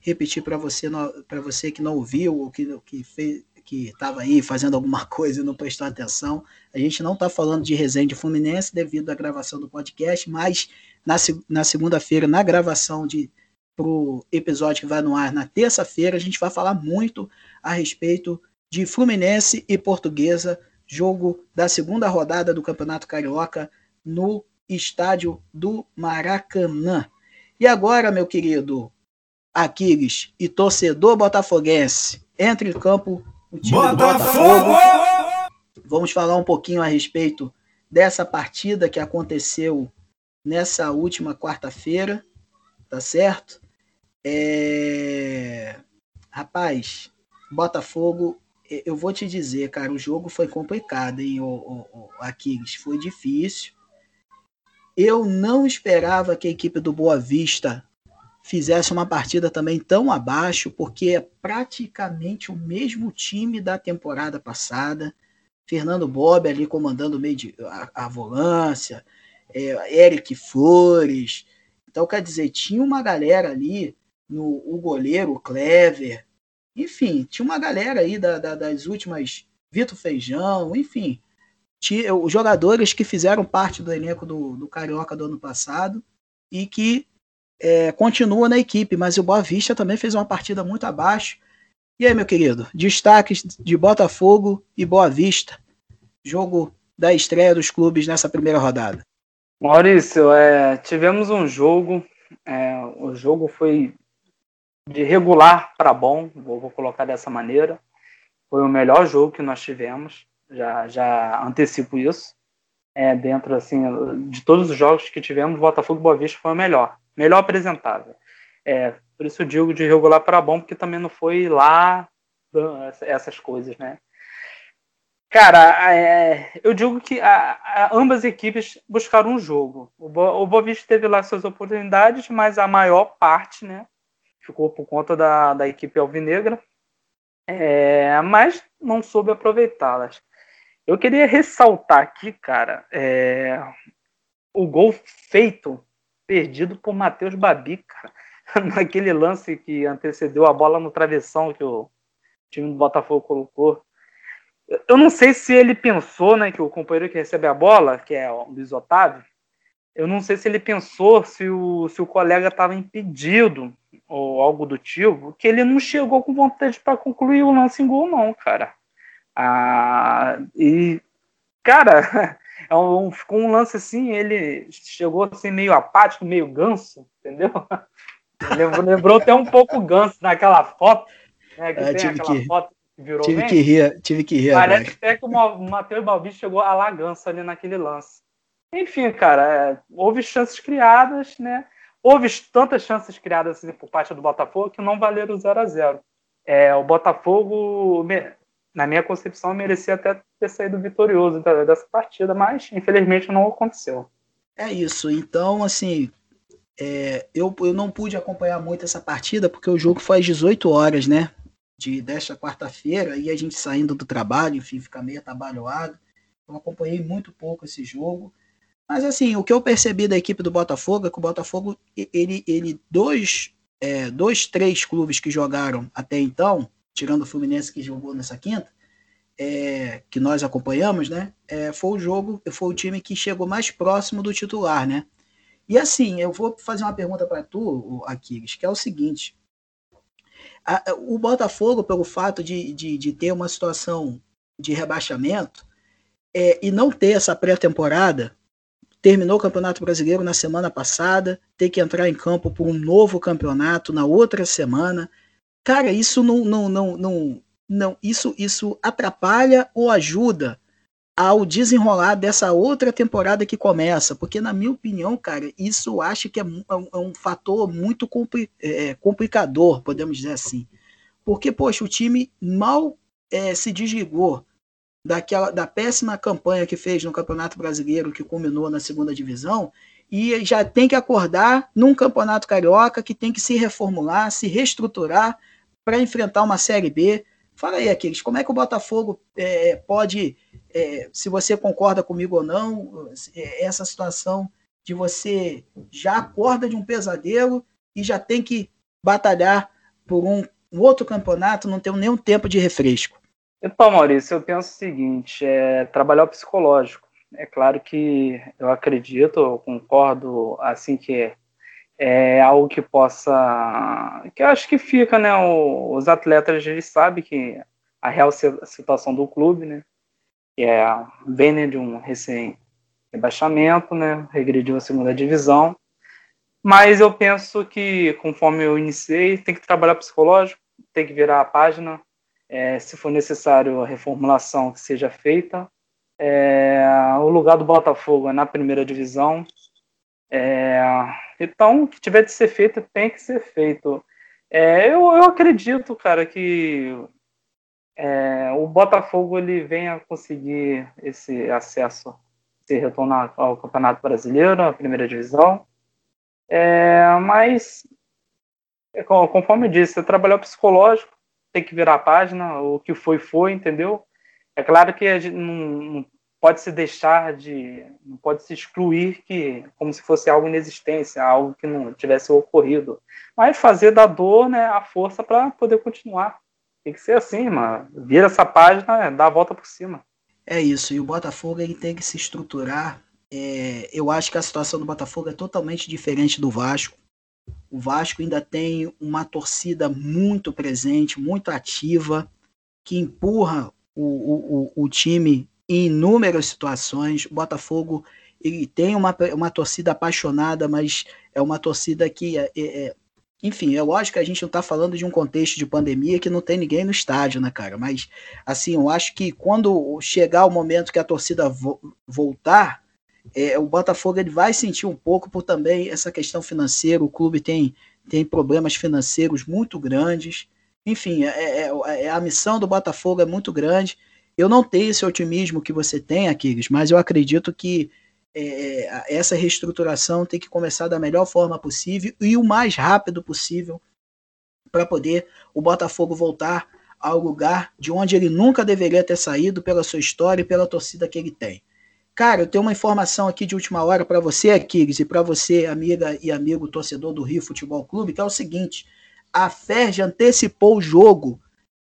repetir para você, para você que não ouviu ou que, que fez que estava aí fazendo alguma coisa e não prestou atenção. A gente não está falando de resenha de Fluminense devido à gravação do podcast, mas na, na segunda-feira, na gravação de o episódio que vai no ar na terça-feira, a gente vai falar muito a respeito de Fluminense e Portuguesa, jogo da segunda rodada do Campeonato Carioca no estádio do Maracanã. E agora, meu querido, Aquiles e torcedor botafoguense, entre em campo o time Botafogo. do Botafogo. Vamos falar um pouquinho a respeito dessa partida que aconteceu nessa última quarta-feira. tá certo? É... Rapaz, Botafogo, eu vou te dizer, cara, o jogo foi complicado, hein, o, o, o Aquiles, foi difícil. Eu não esperava que a equipe do Boa Vista fizesse uma partida também tão abaixo, porque é praticamente o mesmo time da temporada passada. Fernando Bob ali comandando meio de a, a volância, é, Eric Flores. Então, quer dizer, tinha uma galera ali, no, o goleiro, o Clever, enfim, tinha uma galera aí da, da, das últimas, Vitor Feijão, enfim, tinha, os jogadores que fizeram parte do elenco do, do Carioca do ano passado e que é, continua na equipe, mas o Boa Vista também fez uma partida muito abaixo. E aí, meu querido, destaques de Botafogo e Boa Vista, jogo da estreia dos clubes nessa primeira rodada. Maurício, é, tivemos um jogo, é, o jogo foi de regular para bom, vou, vou, colocar dessa maneira. Foi o melhor jogo que nós tivemos, já, já antecipo isso. É, dentro assim de todos os jogos que tivemos, Botafogo e Boa Vista foi o melhor melhor apresentável. É, por isso eu digo de regular para bom, porque também não foi lá essas coisas, né? Cara, é, eu digo que a, a, ambas equipes buscaram um jogo. O, Bo, o teve lá suas oportunidades, mas a maior parte, né, ficou por conta da, da equipe alvinegra, é, mas não soube aproveitá-las. Eu queria ressaltar aqui, cara, é, o gol feito perdido por Matheus Babi, cara. Naquele lance que antecedeu a bola no travessão que o time do Botafogo colocou. Eu não sei se ele pensou, né, que o companheiro que recebe a bola, que é o Luiz Otávio, eu não sei se ele pensou se o, se o colega estava impedido ou algo do tipo, que ele não chegou com vontade para concluir o lance em gol, não, cara. Ah, e, cara, é um, ficou um lance assim, ele chegou assim meio apático, meio ganso, entendeu? Lembrou, lembrou até um pouco ganso naquela foto, né? Que é, tem aquela que, foto virou tive que rir, tive que rir. Parece até que o Matheus Balbi chegou a lá ganso ali naquele lance. Enfim, cara, é, houve chances criadas, né? Houve tantas chances criadas assim, por parte do Botafogo que não valeram o 0 a 0 é, O Botafogo na minha concepção, merecia até ter saído vitorioso dessa partida, mas infelizmente não aconteceu. É isso. Então, assim, é, eu, eu não pude acompanhar muito essa partida porque o jogo foi às 18 horas, né? De desta quarta-feira, e a gente saindo do trabalho, enfim, fica meio atabalhoado. Eu acompanhei muito pouco esse jogo. Mas assim, o que eu percebi da equipe do Botafogo é que o Botafogo, ele, ele dois, é, dois, três clubes que jogaram até então, tirando o Fluminense que jogou nessa quinta, é, que nós acompanhamos, né? É, foi o jogo, foi o time que chegou mais próximo do titular, né? E assim, eu vou fazer uma pergunta para tu, Aquiles, que é o seguinte: a, o Botafogo, pelo fato de, de, de, ter uma situação de rebaixamento é, e não ter essa pré-temporada, terminou o Campeonato Brasileiro na semana passada, ter que entrar em campo por um novo campeonato na outra semana Cara, isso não, não, não, não, não isso, isso atrapalha ou ajuda ao desenrolar dessa outra temporada que começa, porque na minha opinião, cara, isso acho que é, um, é um é fator muito compli é, complicador, podemos dizer assim, porque poxa, o time mal é, se desligou daquela da péssima campanha que fez no Campeonato Brasileiro, que culminou na segunda divisão, e já tem que acordar num Campeonato Carioca que tem que se reformular, se reestruturar para enfrentar uma Série B. Fala aí, Aquiles, como é que o Botafogo é, pode, é, se você concorda comigo ou não, é, essa situação de você já acorda de um pesadelo e já tem que batalhar por um, um outro campeonato, não tem nenhum tempo de refresco? Então, Maurício, eu penso o seguinte: é trabalhar o psicológico. É claro que eu acredito, eu concordo assim que é algo que possa. que eu acho que fica, né? Os atletas eles sabem que a real situação do clube, né? Que é bem né, de um recém-rebaixamento, né? Regrediu a segunda divisão. Mas eu penso que, conforme eu iniciei, tem que trabalhar psicológico, tem que virar a página. É, se for necessário a reformulação que seja feita. É, o lugar do Botafogo é na primeira divisão. É, Então, o que tiver de ser feito tem que ser feito. É, eu, eu acredito, cara, que é, o Botafogo ele venha conseguir esse acesso, se retornar ao Campeonato Brasileiro, à primeira divisão. É, mas, é, conforme eu disse, trabalhar psicológico, tem que virar a página, o que foi, foi, entendeu? É claro que não pode se deixar de. não pode se excluir que como se fosse algo inexistência, algo que não tivesse ocorrido. Mas fazer da dor né, a força para poder continuar. Tem que ser assim, mano. Vira essa página, dá a volta por cima. É isso, e o Botafogo ele tem que se estruturar. É, eu acho que a situação do Botafogo é totalmente diferente do Vasco. O Vasco ainda tem uma torcida muito presente, muito ativa, que empurra o, o, o time em inúmeras situações. O Botafogo ele tem uma, uma torcida apaixonada, mas é uma torcida que é, é, é enfim, é lógico que a gente não está falando de um contexto de pandemia que não tem ninguém no estádio, né, cara? Mas, assim, eu acho que quando chegar o momento que a torcida vo voltar, é, o Botafogo ele vai sentir um pouco por também essa questão financeira. O clube tem, tem problemas financeiros muito grandes. Enfim, é, é, é a missão do Botafogo é muito grande. Eu não tenho esse otimismo que você tem, Aquiles, mas eu acredito que é, essa reestruturação tem que começar da melhor forma possível e o mais rápido possível para poder o Botafogo voltar ao lugar de onde ele nunca deveria ter saído pela sua história e pela torcida que ele tem. Cara, eu tenho uma informação aqui de última hora para você, Aquiles, e para você, amiga e amigo torcedor do Rio Futebol Clube, que é o seguinte: a Ferj antecipou o jogo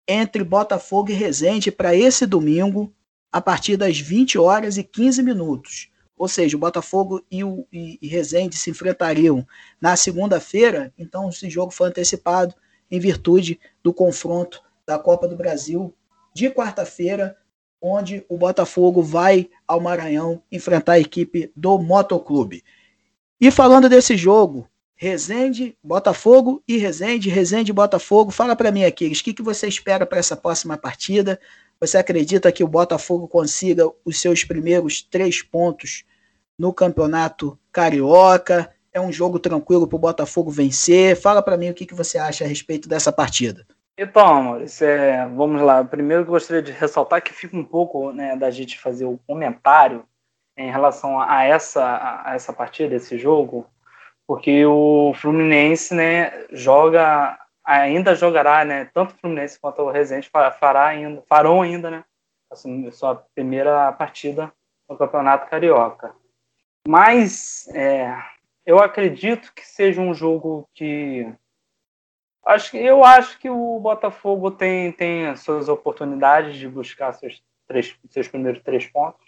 entre Botafogo e Resende para esse domingo, a partir das 20 horas e 15 minutos. Ou seja, o Botafogo e o e, e Resende se enfrentariam na segunda-feira, então esse jogo foi antecipado em virtude do confronto da Copa do Brasil de quarta-feira, onde o Botafogo vai ao Maranhão enfrentar a equipe do Motoclube. E falando desse jogo, Resende, Botafogo e Resende, Resende Botafogo. Fala para mim, Aquiles, o que, que você espera para essa próxima partida? Você acredita que o Botafogo consiga os seus primeiros três pontos no Campeonato Carioca? É um jogo tranquilo para o Botafogo vencer? Fala para mim o que, que você acha a respeito dessa partida. Então, amores, é, vamos lá. Primeiro eu gostaria de ressaltar que fica um pouco né, da gente fazer o comentário em relação a essa, a essa partida, esse jogo, porque o Fluminense, né, joga, ainda jogará, né, tanto o Fluminense quanto o Resende fará ainda, farão ainda, né, assim, sua primeira partida no Campeonato Carioca. Mas é, eu acredito que seja um jogo que acho que eu acho que o Botafogo tem tem as suas oportunidades de buscar seus três seus primeiros três pontos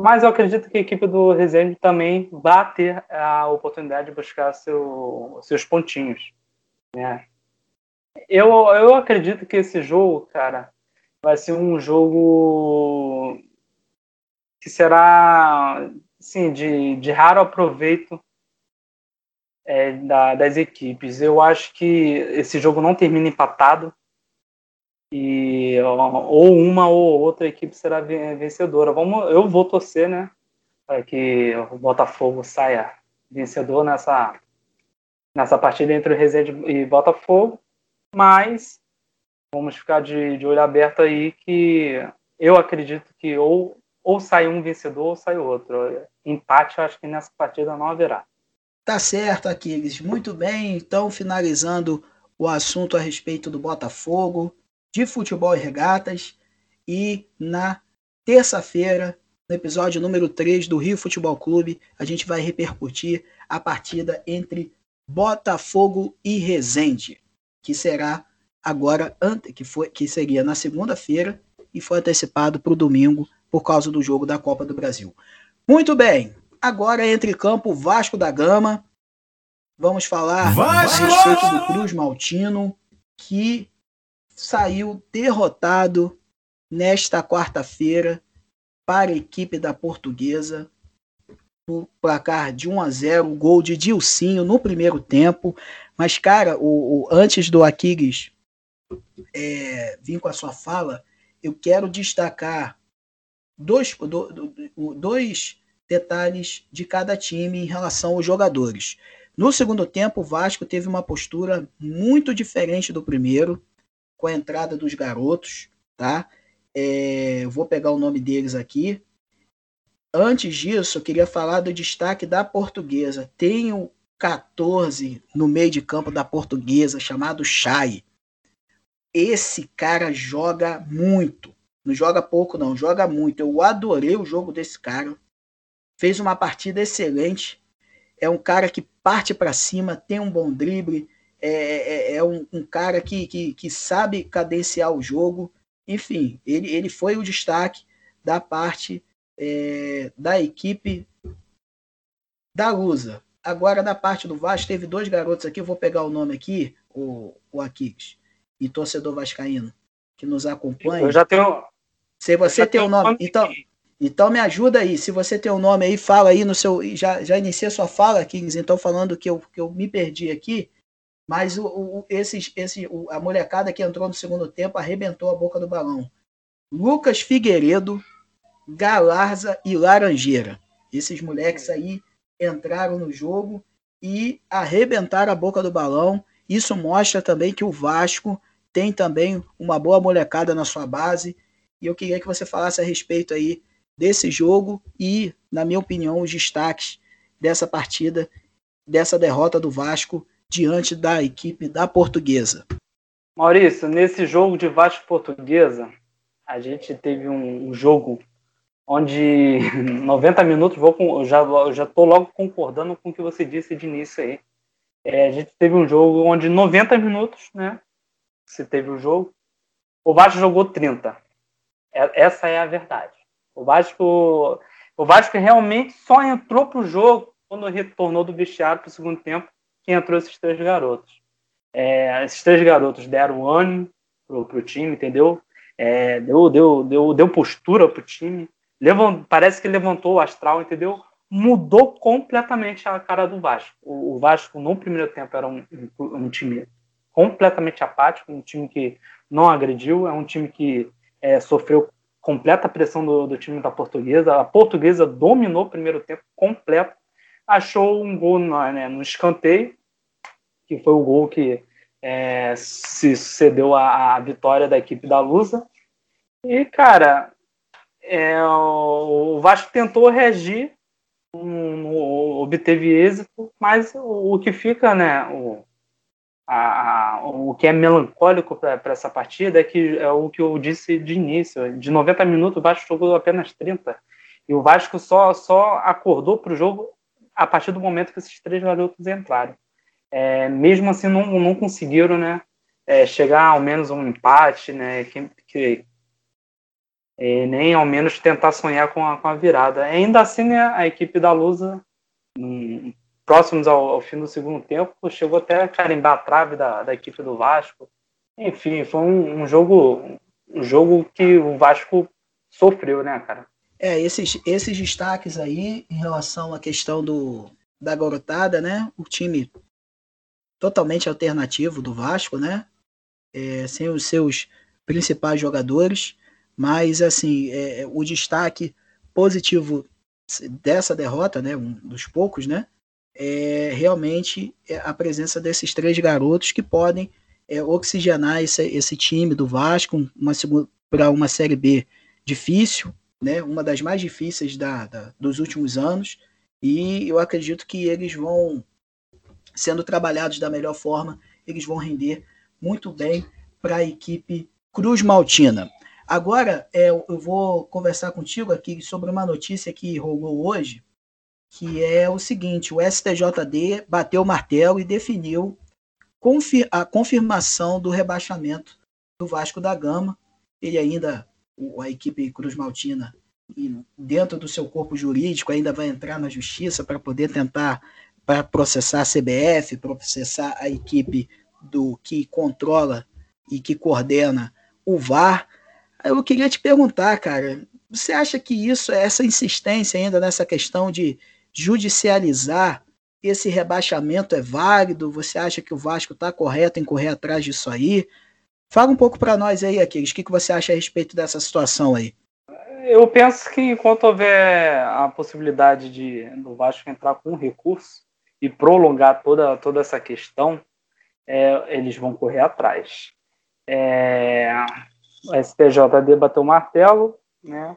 mas eu acredito que a equipe do Resende também vai ter a oportunidade de buscar seu, seus pontinhos. Né? Eu, eu acredito que esse jogo, cara, vai ser um jogo que será sim, de, de raro aproveito é, da, das equipes. Eu acho que esse jogo não termina empatado e ou uma ou outra equipe será vencedora. Vamos, eu vou torcer, né, para que o Botafogo saia vencedor nessa nessa partida entre o Resende e Botafogo, mas vamos ficar de, de olho aberto aí que eu acredito que ou ou sai um vencedor ou sai outro. Empate, eu acho que nessa partida não haverá. Tá certo, Aquiles. Muito bem. Então, finalizando o assunto a respeito do Botafogo, de futebol e regatas. E na terça-feira, no episódio número 3 do Rio Futebol Clube, a gente vai repercutir a partida entre Botafogo e Resende, que será agora que foi que seria na segunda-feira e foi antecipado para o domingo por causa do jogo da Copa do Brasil. Muito bem, agora entre campo Vasco da Gama. Vamos falar Vasco! a respeito do Cruz Maltino, que saiu derrotado nesta quarta-feira para a equipe da Portuguesa por placar de 1 a 0, gol de Dilcinho no primeiro tempo. Mas, cara, o, o antes do Aquiles é, vir com a sua fala, eu quero destacar dois, do, do, dois detalhes de cada time em relação aos jogadores. No segundo tempo, o Vasco teve uma postura muito diferente do primeiro, com a entrada dos garotos, tá? É, vou pegar o nome deles aqui. Antes disso, eu queria falar do destaque da portuguesa. Tenho 14 no meio de campo da portuguesa, chamado Chay. Esse cara joga muito. Não joga pouco, não, joga muito. Eu adorei o jogo desse cara. Fez uma partida excelente. É um cara que parte para cima, tem um bom drible. É, é, é um, um, cara que, que, que sabe cadenciar o jogo. Enfim, ele, ele foi o destaque da parte é, da equipe da Lusa. Agora, da parte do Vasco, teve dois garotos aqui, eu vou pegar o nome aqui, o, o Aquiles, e torcedor vascaíno, que nos acompanha. Eu já tenho. Se você tem o um nome. Então, então me ajuda aí. Se você tem o um nome aí, fala aí no seu. Já, já inicia sua fala, Kings, então falando que eu, que eu me perdi aqui. Mas o, o, esses, esse, o, a molecada que entrou no segundo tempo arrebentou a boca do balão. Lucas Figueiredo, Galarza e Laranjeira. Esses moleques aí entraram no jogo e arrebentaram a boca do balão. Isso mostra também que o Vasco tem também uma boa molecada na sua base. E eu queria que você falasse a respeito aí desse jogo e, na minha opinião, os destaques dessa partida, dessa derrota do Vasco diante da equipe da Portuguesa. Maurício, nesse jogo de Vasco Portuguesa, a gente teve um, jogo onde 90 minutos, vou com, já já tô logo concordando com o que você disse de início aí. É, a gente teve um jogo onde 90 minutos, né? Se teve o um jogo, o Vasco jogou 30. É, essa é a verdade. O Vasco, o Vasco realmente só entrou pro jogo quando retornou do vestiário para o segundo tempo, que entrou esses três garotos. É, esses três garotos deram ânimo pro, pro time, entendeu? É, deu, deu, deu, deu postura pro time levant, parece que levantou o astral, entendeu? Mudou completamente a cara do Vasco. O, o Vasco, no primeiro tempo, era um, um, time completamente apático, um time que não agrediu, é um time que é, sofreu completa pressão do, do, time da portuguesa. A portuguesa dominou o primeiro tempo completo, achou um gol no, né, no escanteio, que foi o gol que é, se sucedeu à, vitória da equipe da Lusa. E, cara, é, o Vasco tentou reagir, um, obteve êxito, mas o, o, que fica, né, o, a, a, o que é melancólico para essa partida é que é o que eu disse de início, de 90 minutos o Vasco jogou apenas 30, e o Vasco só, só acordou para o jogo a partir do momento que esses três garotos entraram. É, mesmo assim, não, não conseguiram né, é, chegar ao menos a um empate, né, que, que, e nem ao menos tentar sonhar com a, com a virada. Ainda assim, né, a equipe da Lusa, um, próximos ao, ao, fim do segundo tempo, chegou até a carimbar a trave da, da equipe do Vasco. Enfim, foi um, um jogo um jogo que o Vasco sofreu, né, cara? É, esses, esses destaques aí em relação à questão do, da garotada, né? O time totalmente alternativo do Vasco, né? É, sem os seus principais jogadores. Mas, assim, é, o destaque positivo dessa derrota, né, um dos poucos, né, é realmente é a presença desses três garotos que podem é, oxigenar esse, esse time do Vasco para uma Série B difícil, né, uma das mais difíceis da, da, dos últimos anos, e eu acredito que eles vão, sendo trabalhados da melhor forma, eles vão render muito bem para a equipe Cruz Maltina. Agora, é, eu vou conversar contigo aqui sobre uma notícia que rolou hoje, que é o seguinte: o STJD bateu o martelo e definiu a confirmação do rebaixamento do Vasco da Gama. Ele ainda, a equipe Cruz Maltina, dentro do seu corpo jurídico, ainda vai entrar na justiça para poder tentar para processar a CBF, processar a equipe do que controla e que coordena o VAR. Eu queria te perguntar, cara, você acha que isso, essa insistência ainda nessa questão de judicializar esse rebaixamento é válido? Você acha que o Vasco está correto em correr atrás disso aí? Fala um pouco para nós aí, Aquiles, o que, que você acha a respeito dessa situação aí? Eu penso que enquanto houver a possibilidade de do Vasco entrar com um recurso, e prolongar toda, toda essa questão, é, eles vão correr atrás. É, a STJD bateu o martelo, né?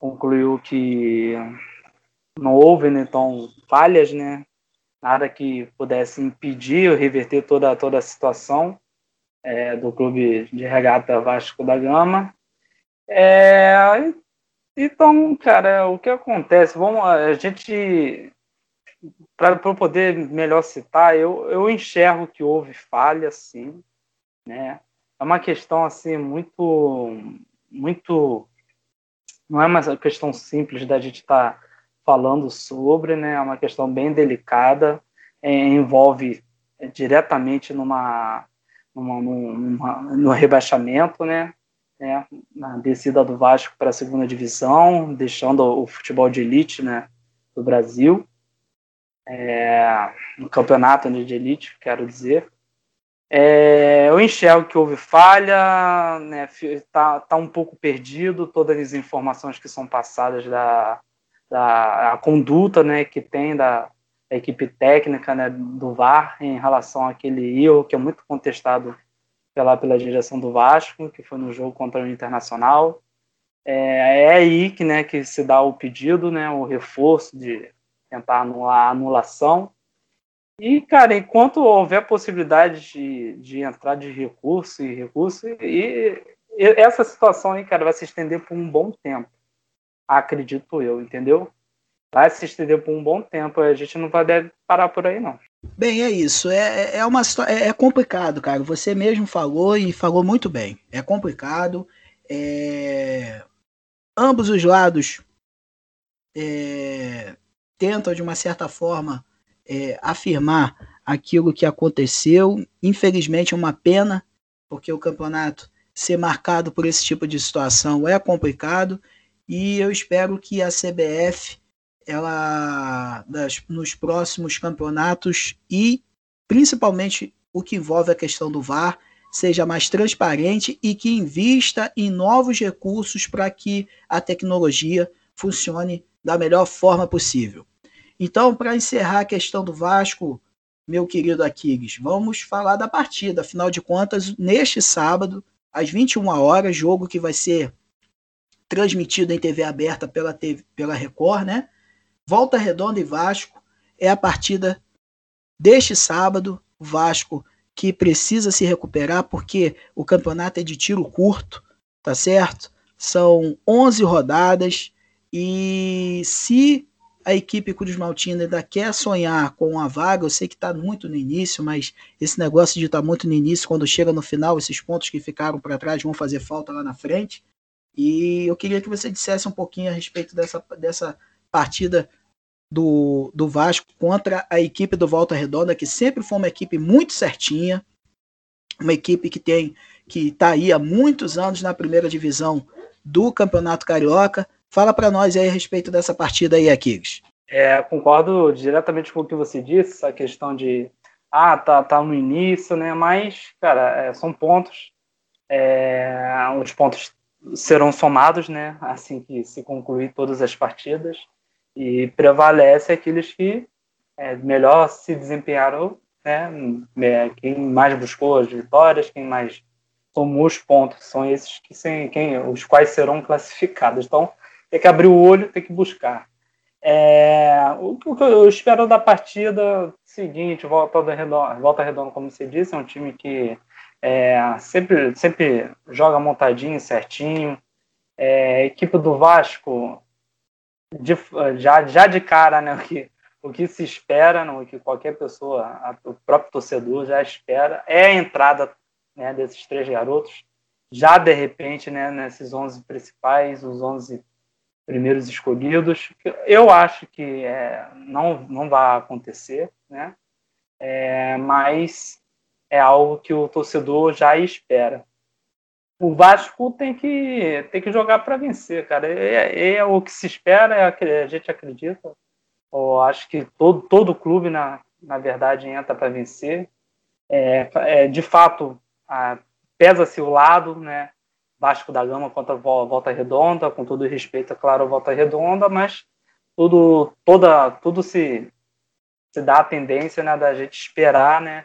concluiu que não houve né, então falhas, né? nada que pudesse impedir ou reverter toda, toda a situação é, do clube de regata Vasco da Gama. É, então, cara, o que acontece? Vamos, a gente, para poder melhor citar, eu, eu enxergo que houve falha, sim, né? É uma questão assim muito, muito, não é uma questão simples da gente estar tá falando sobre, né? É uma questão bem delicada, é, envolve diretamente numa, numa, numa, no rebaixamento, né? né, na descida do Vasco para a segunda divisão, deixando o futebol de elite né, do Brasil, é, no campeonato de elite, quero dizer. É, eu enxergo que houve falha, né, tá, tá um pouco perdido todas as informações que são passadas da, da a conduta né, que tem da, da equipe técnica né, do VAR em relação àquele erro que é muito contestado pela, pela direção do Vasco, que foi no jogo contra o Internacional. É, é aí que, né, que se dá o pedido, né, o reforço de tentar anular a anulação. E, cara, enquanto houver possibilidade de, de entrar de recurso e recurso, e, e essa situação aí, cara, vai se estender por um bom tempo. Acredito eu, entendeu? Vai se estender por um bom tempo. A gente não vai parar por aí, não. Bem, é isso. É, é, é uma é, é complicado, cara. Você mesmo falou e falou muito bem. É complicado. É... Ambos os lados é... tentam, de uma certa forma, é, afirmar aquilo que aconteceu. Infelizmente, é uma pena, porque o campeonato ser marcado por esse tipo de situação é complicado. E eu espero que a CBF ela das, nos próximos campeonatos e principalmente o que envolve a questão do VAR seja mais transparente e que invista em novos recursos para que a tecnologia funcione da melhor forma possível. Então, para encerrar a questão do Vasco, meu querido Aquiles, vamos falar da partida. Afinal de contas, neste sábado, às 21 horas, jogo que vai ser transmitido em TV aberta pela, TV, pela Record, né? Volta Redonda e Vasco é a partida deste sábado. Vasco que precisa se recuperar porque o campeonato é de tiro curto, tá certo? São 11 rodadas e se a equipe Cruz Maltina ainda quer sonhar com a vaga, eu sei que está muito no início, mas esse negócio de estar tá muito no início, quando chega no final, esses pontos que ficaram para trás vão fazer falta lá na frente. E eu queria que você dissesse um pouquinho a respeito dessa, dessa partida do, do Vasco contra a equipe do Volta Redonda, que sempre foi uma equipe muito certinha, uma equipe que tem que está aí há muitos anos na primeira divisão do Campeonato Carioca. Fala para nós aí a respeito dessa partida aí, Aquiles. É, concordo diretamente com o que você disse, a questão de ah, tá, tá no início, né? Mas, cara, é, são pontos. É, os pontos serão somados, né? Assim que se concluir todas as partidas e prevalece aqueles que é, melhor se desempenharam, né? É, quem mais buscou as vitórias, quem mais tomou os pontos, são esses que sem, quem, os quais serão classificados. Então, tem que abrir o olho, tem que buscar. É, o, o, que eu espero da partida seguinte, volta redonda, volta redonda, como você disse, é um time que é, sempre, sempre joga montadinho, certinho. É, a equipe do Vasco de, já, já de cara, né, o que, o que se espera, não, o que qualquer pessoa, a, o próprio torcedor já espera, é a entrada né, desses três garotos, já de repente, né, nesses 11 principais, os 11 primeiros escolhidos. Eu acho que é, não, não vai acontecer, né, é, mas é algo que o torcedor já espera o Vasco tem que, tem que jogar para vencer, cara. É, é, é, o que se espera, é a gente acredita. Eu acho que todo, todo clube, na, na verdade, entra para vencer. É, é, de fato, pesa-se o lado, né? Vasco da Gama contra Volta Redonda, com todo respeito, é claro, Volta Redonda, mas tudo, toda, tudo se se dá a tendência né, da gente esperar né,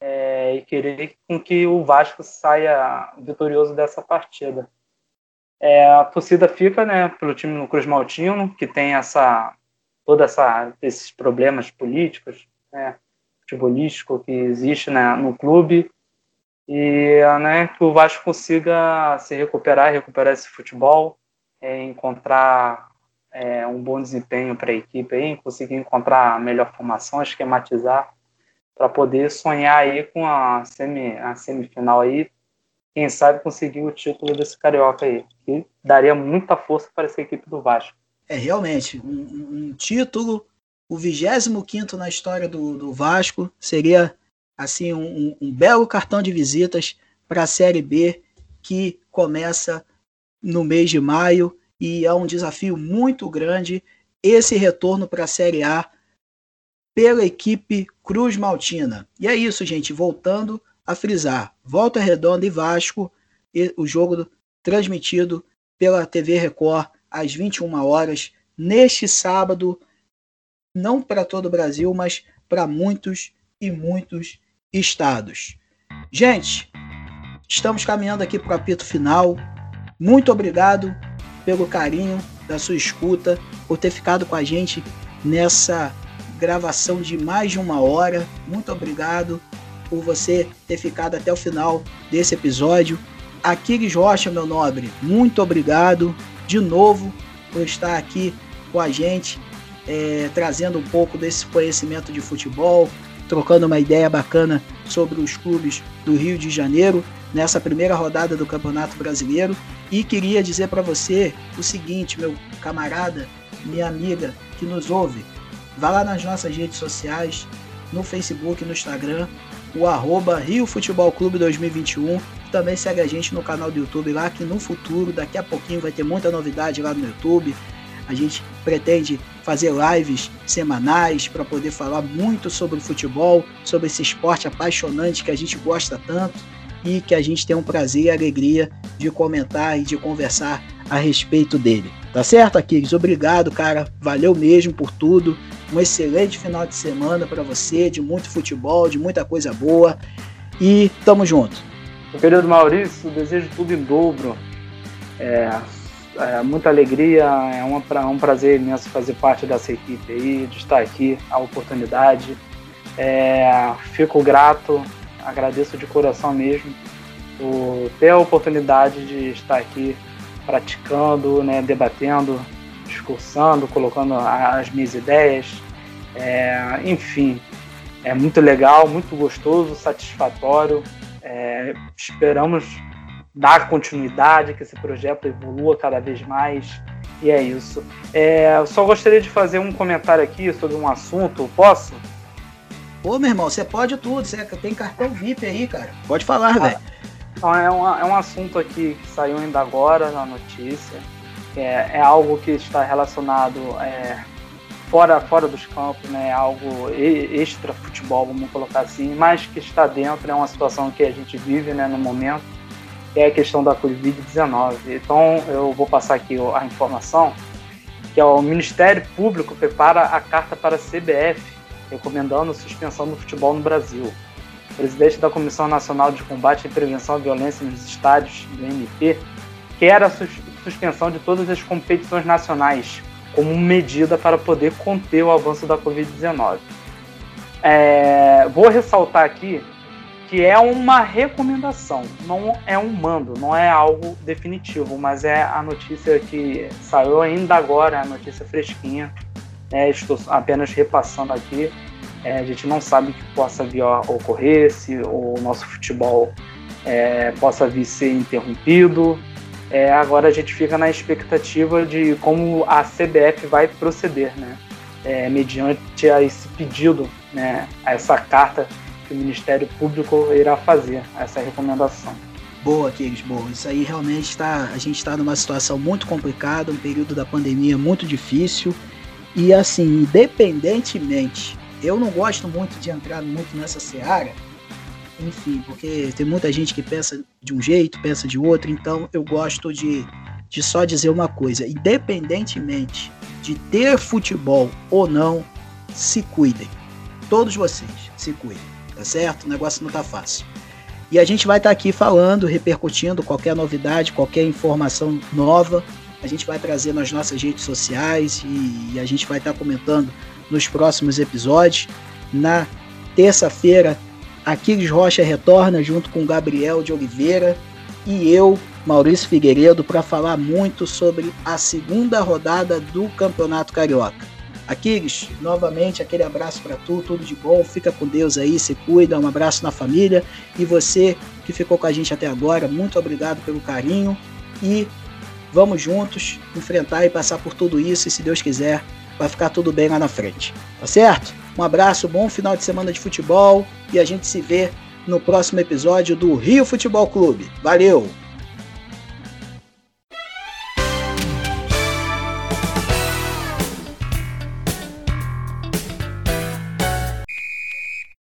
é, e querer com que o Vasco saia vitorioso dessa partida. É, a torcida fica né, pelo time no Cruz Maltino, que tem essa toda essa esses problemas políticos, né, futebolístico que existe né, no clube e né, que o Vasco consiga se recuperar, recuperar esse futebol, é, encontrar é, um bom desempenho para a equipe, aí, conseguir encontrar a melhor formação, esquematizar, para poder sonhar aí com a, semi, a semifinal aí, quem sabe conseguir o título desse carioca aí, que daria muita força para essa equipe do Vasco. É realmente um, um título, o 25 na história do, do Vasco, seria assim um, um belo cartão de visitas para a Série B que começa no mês de maio e é um desafio muito grande esse retorno para a Série A pela equipe Cruz Maltina. E é isso, gente. Voltando a frisar: Volta Redonda e Vasco, e o jogo transmitido pela TV Record às 21 horas neste sábado, não para todo o Brasil, mas para muitos e muitos estados. Gente, estamos caminhando aqui para o apito final. Muito obrigado pelo carinho da sua escuta, por ter ficado com a gente nessa gravação de mais de uma hora. Muito obrigado por você ter ficado até o final desse episódio. Aquiles Rocha, meu nobre, muito obrigado de novo por estar aqui com a gente, é, trazendo um pouco desse conhecimento de futebol, trocando uma ideia bacana sobre os clubes do Rio de Janeiro nessa primeira rodada do Campeonato Brasileiro. E queria dizer para você o seguinte, meu camarada, minha amiga que nos ouve, vá lá nas nossas redes sociais, no Facebook, no Instagram, o arroba Rio Futebol Clube 2021. Também segue a gente no canal do YouTube lá, que no futuro, daqui a pouquinho, vai ter muita novidade lá no YouTube. A gente pretende fazer lives semanais para poder falar muito sobre futebol, sobre esse esporte apaixonante que a gente gosta tanto e que a gente tem um prazer e alegria de comentar e de conversar a respeito dele. Tá certo, Aquiles? Obrigado, cara. Valeu mesmo por tudo. Um excelente final de semana para você, de muito futebol, de muita coisa boa. E tamo junto. Querido Maurício, desejo tudo em dobro. É, é, muita alegria, é um, um prazer imenso fazer parte dessa equipe aí, de estar aqui, a oportunidade. É, fico grato agradeço de coração mesmo por ter a oportunidade de estar aqui praticando, né, debatendo, discursando, colocando as minhas ideias. É, enfim, é muito legal, muito gostoso, satisfatório. É, esperamos dar continuidade, que esse projeto evolua cada vez mais. E é isso. É, só gostaria de fazer um comentário aqui sobre um assunto. Posso? Pô, meu irmão, você pode tudo, você tem cartão VIP aí, cara. Pode falar, ah, velho. É, um, é um assunto aqui que saiu ainda agora na notícia. É, é algo que está relacionado é, fora, fora dos campos, né? É algo extra futebol, vamos colocar assim, mas que está dentro, é uma situação que a gente vive né, no momento, é a questão da Covid-19. Então, eu vou passar aqui a informação que é o Ministério Público prepara a carta para a CBF recomendando a suspensão do futebol no Brasil. O presidente da Comissão Nacional de Combate e Prevenção à Violência nos Estádios, do MP, quer a sus suspensão de todas as competições nacionais como medida para poder conter o avanço da Covid-19. É, vou ressaltar aqui que é uma recomendação, não é um mando, não é algo definitivo, mas é a notícia que saiu ainda agora, a notícia fresquinha é, estou apenas repassando aqui. É, a gente não sabe que possa vir a ocorrer, se o nosso futebol é, possa vir ser interrompido. É, agora a gente fica na expectativa de como a CBF vai proceder, né? É, mediante a esse pedido, né? A essa carta que o Ministério Público irá fazer, essa recomendação. Boa, Kiris, boa. Isso aí realmente está. A gente está numa situação muito complicada, um período da pandemia muito difícil. E assim, independentemente, eu não gosto muito de entrar muito nessa seara, enfim, porque tem muita gente que pensa de um jeito, pensa de outro, então eu gosto de, de só dizer uma coisa: independentemente de ter futebol ou não, se cuidem. todos vocês se cuidem, tá certo? O negócio não tá fácil. E a gente vai estar tá aqui falando, repercutindo qualquer novidade, qualquer informação nova. A gente vai trazer nas nossas redes sociais e a gente vai estar tá comentando nos próximos episódios. Na terça-feira, Aquiles Rocha retorna junto com Gabriel de Oliveira e eu, Maurício Figueiredo, para falar muito sobre a segunda rodada do Campeonato Carioca. Aquiles, novamente aquele abraço para tu, tudo de bom, fica com Deus aí, se cuida, um abraço na família e você que ficou com a gente até agora, muito obrigado pelo carinho e vamos juntos enfrentar e passar por tudo isso e se Deus quiser, vai ficar tudo bem lá na frente. Tá certo? Um abraço, bom final de semana de futebol e a gente se vê no próximo episódio do Rio Futebol Clube. Valeu!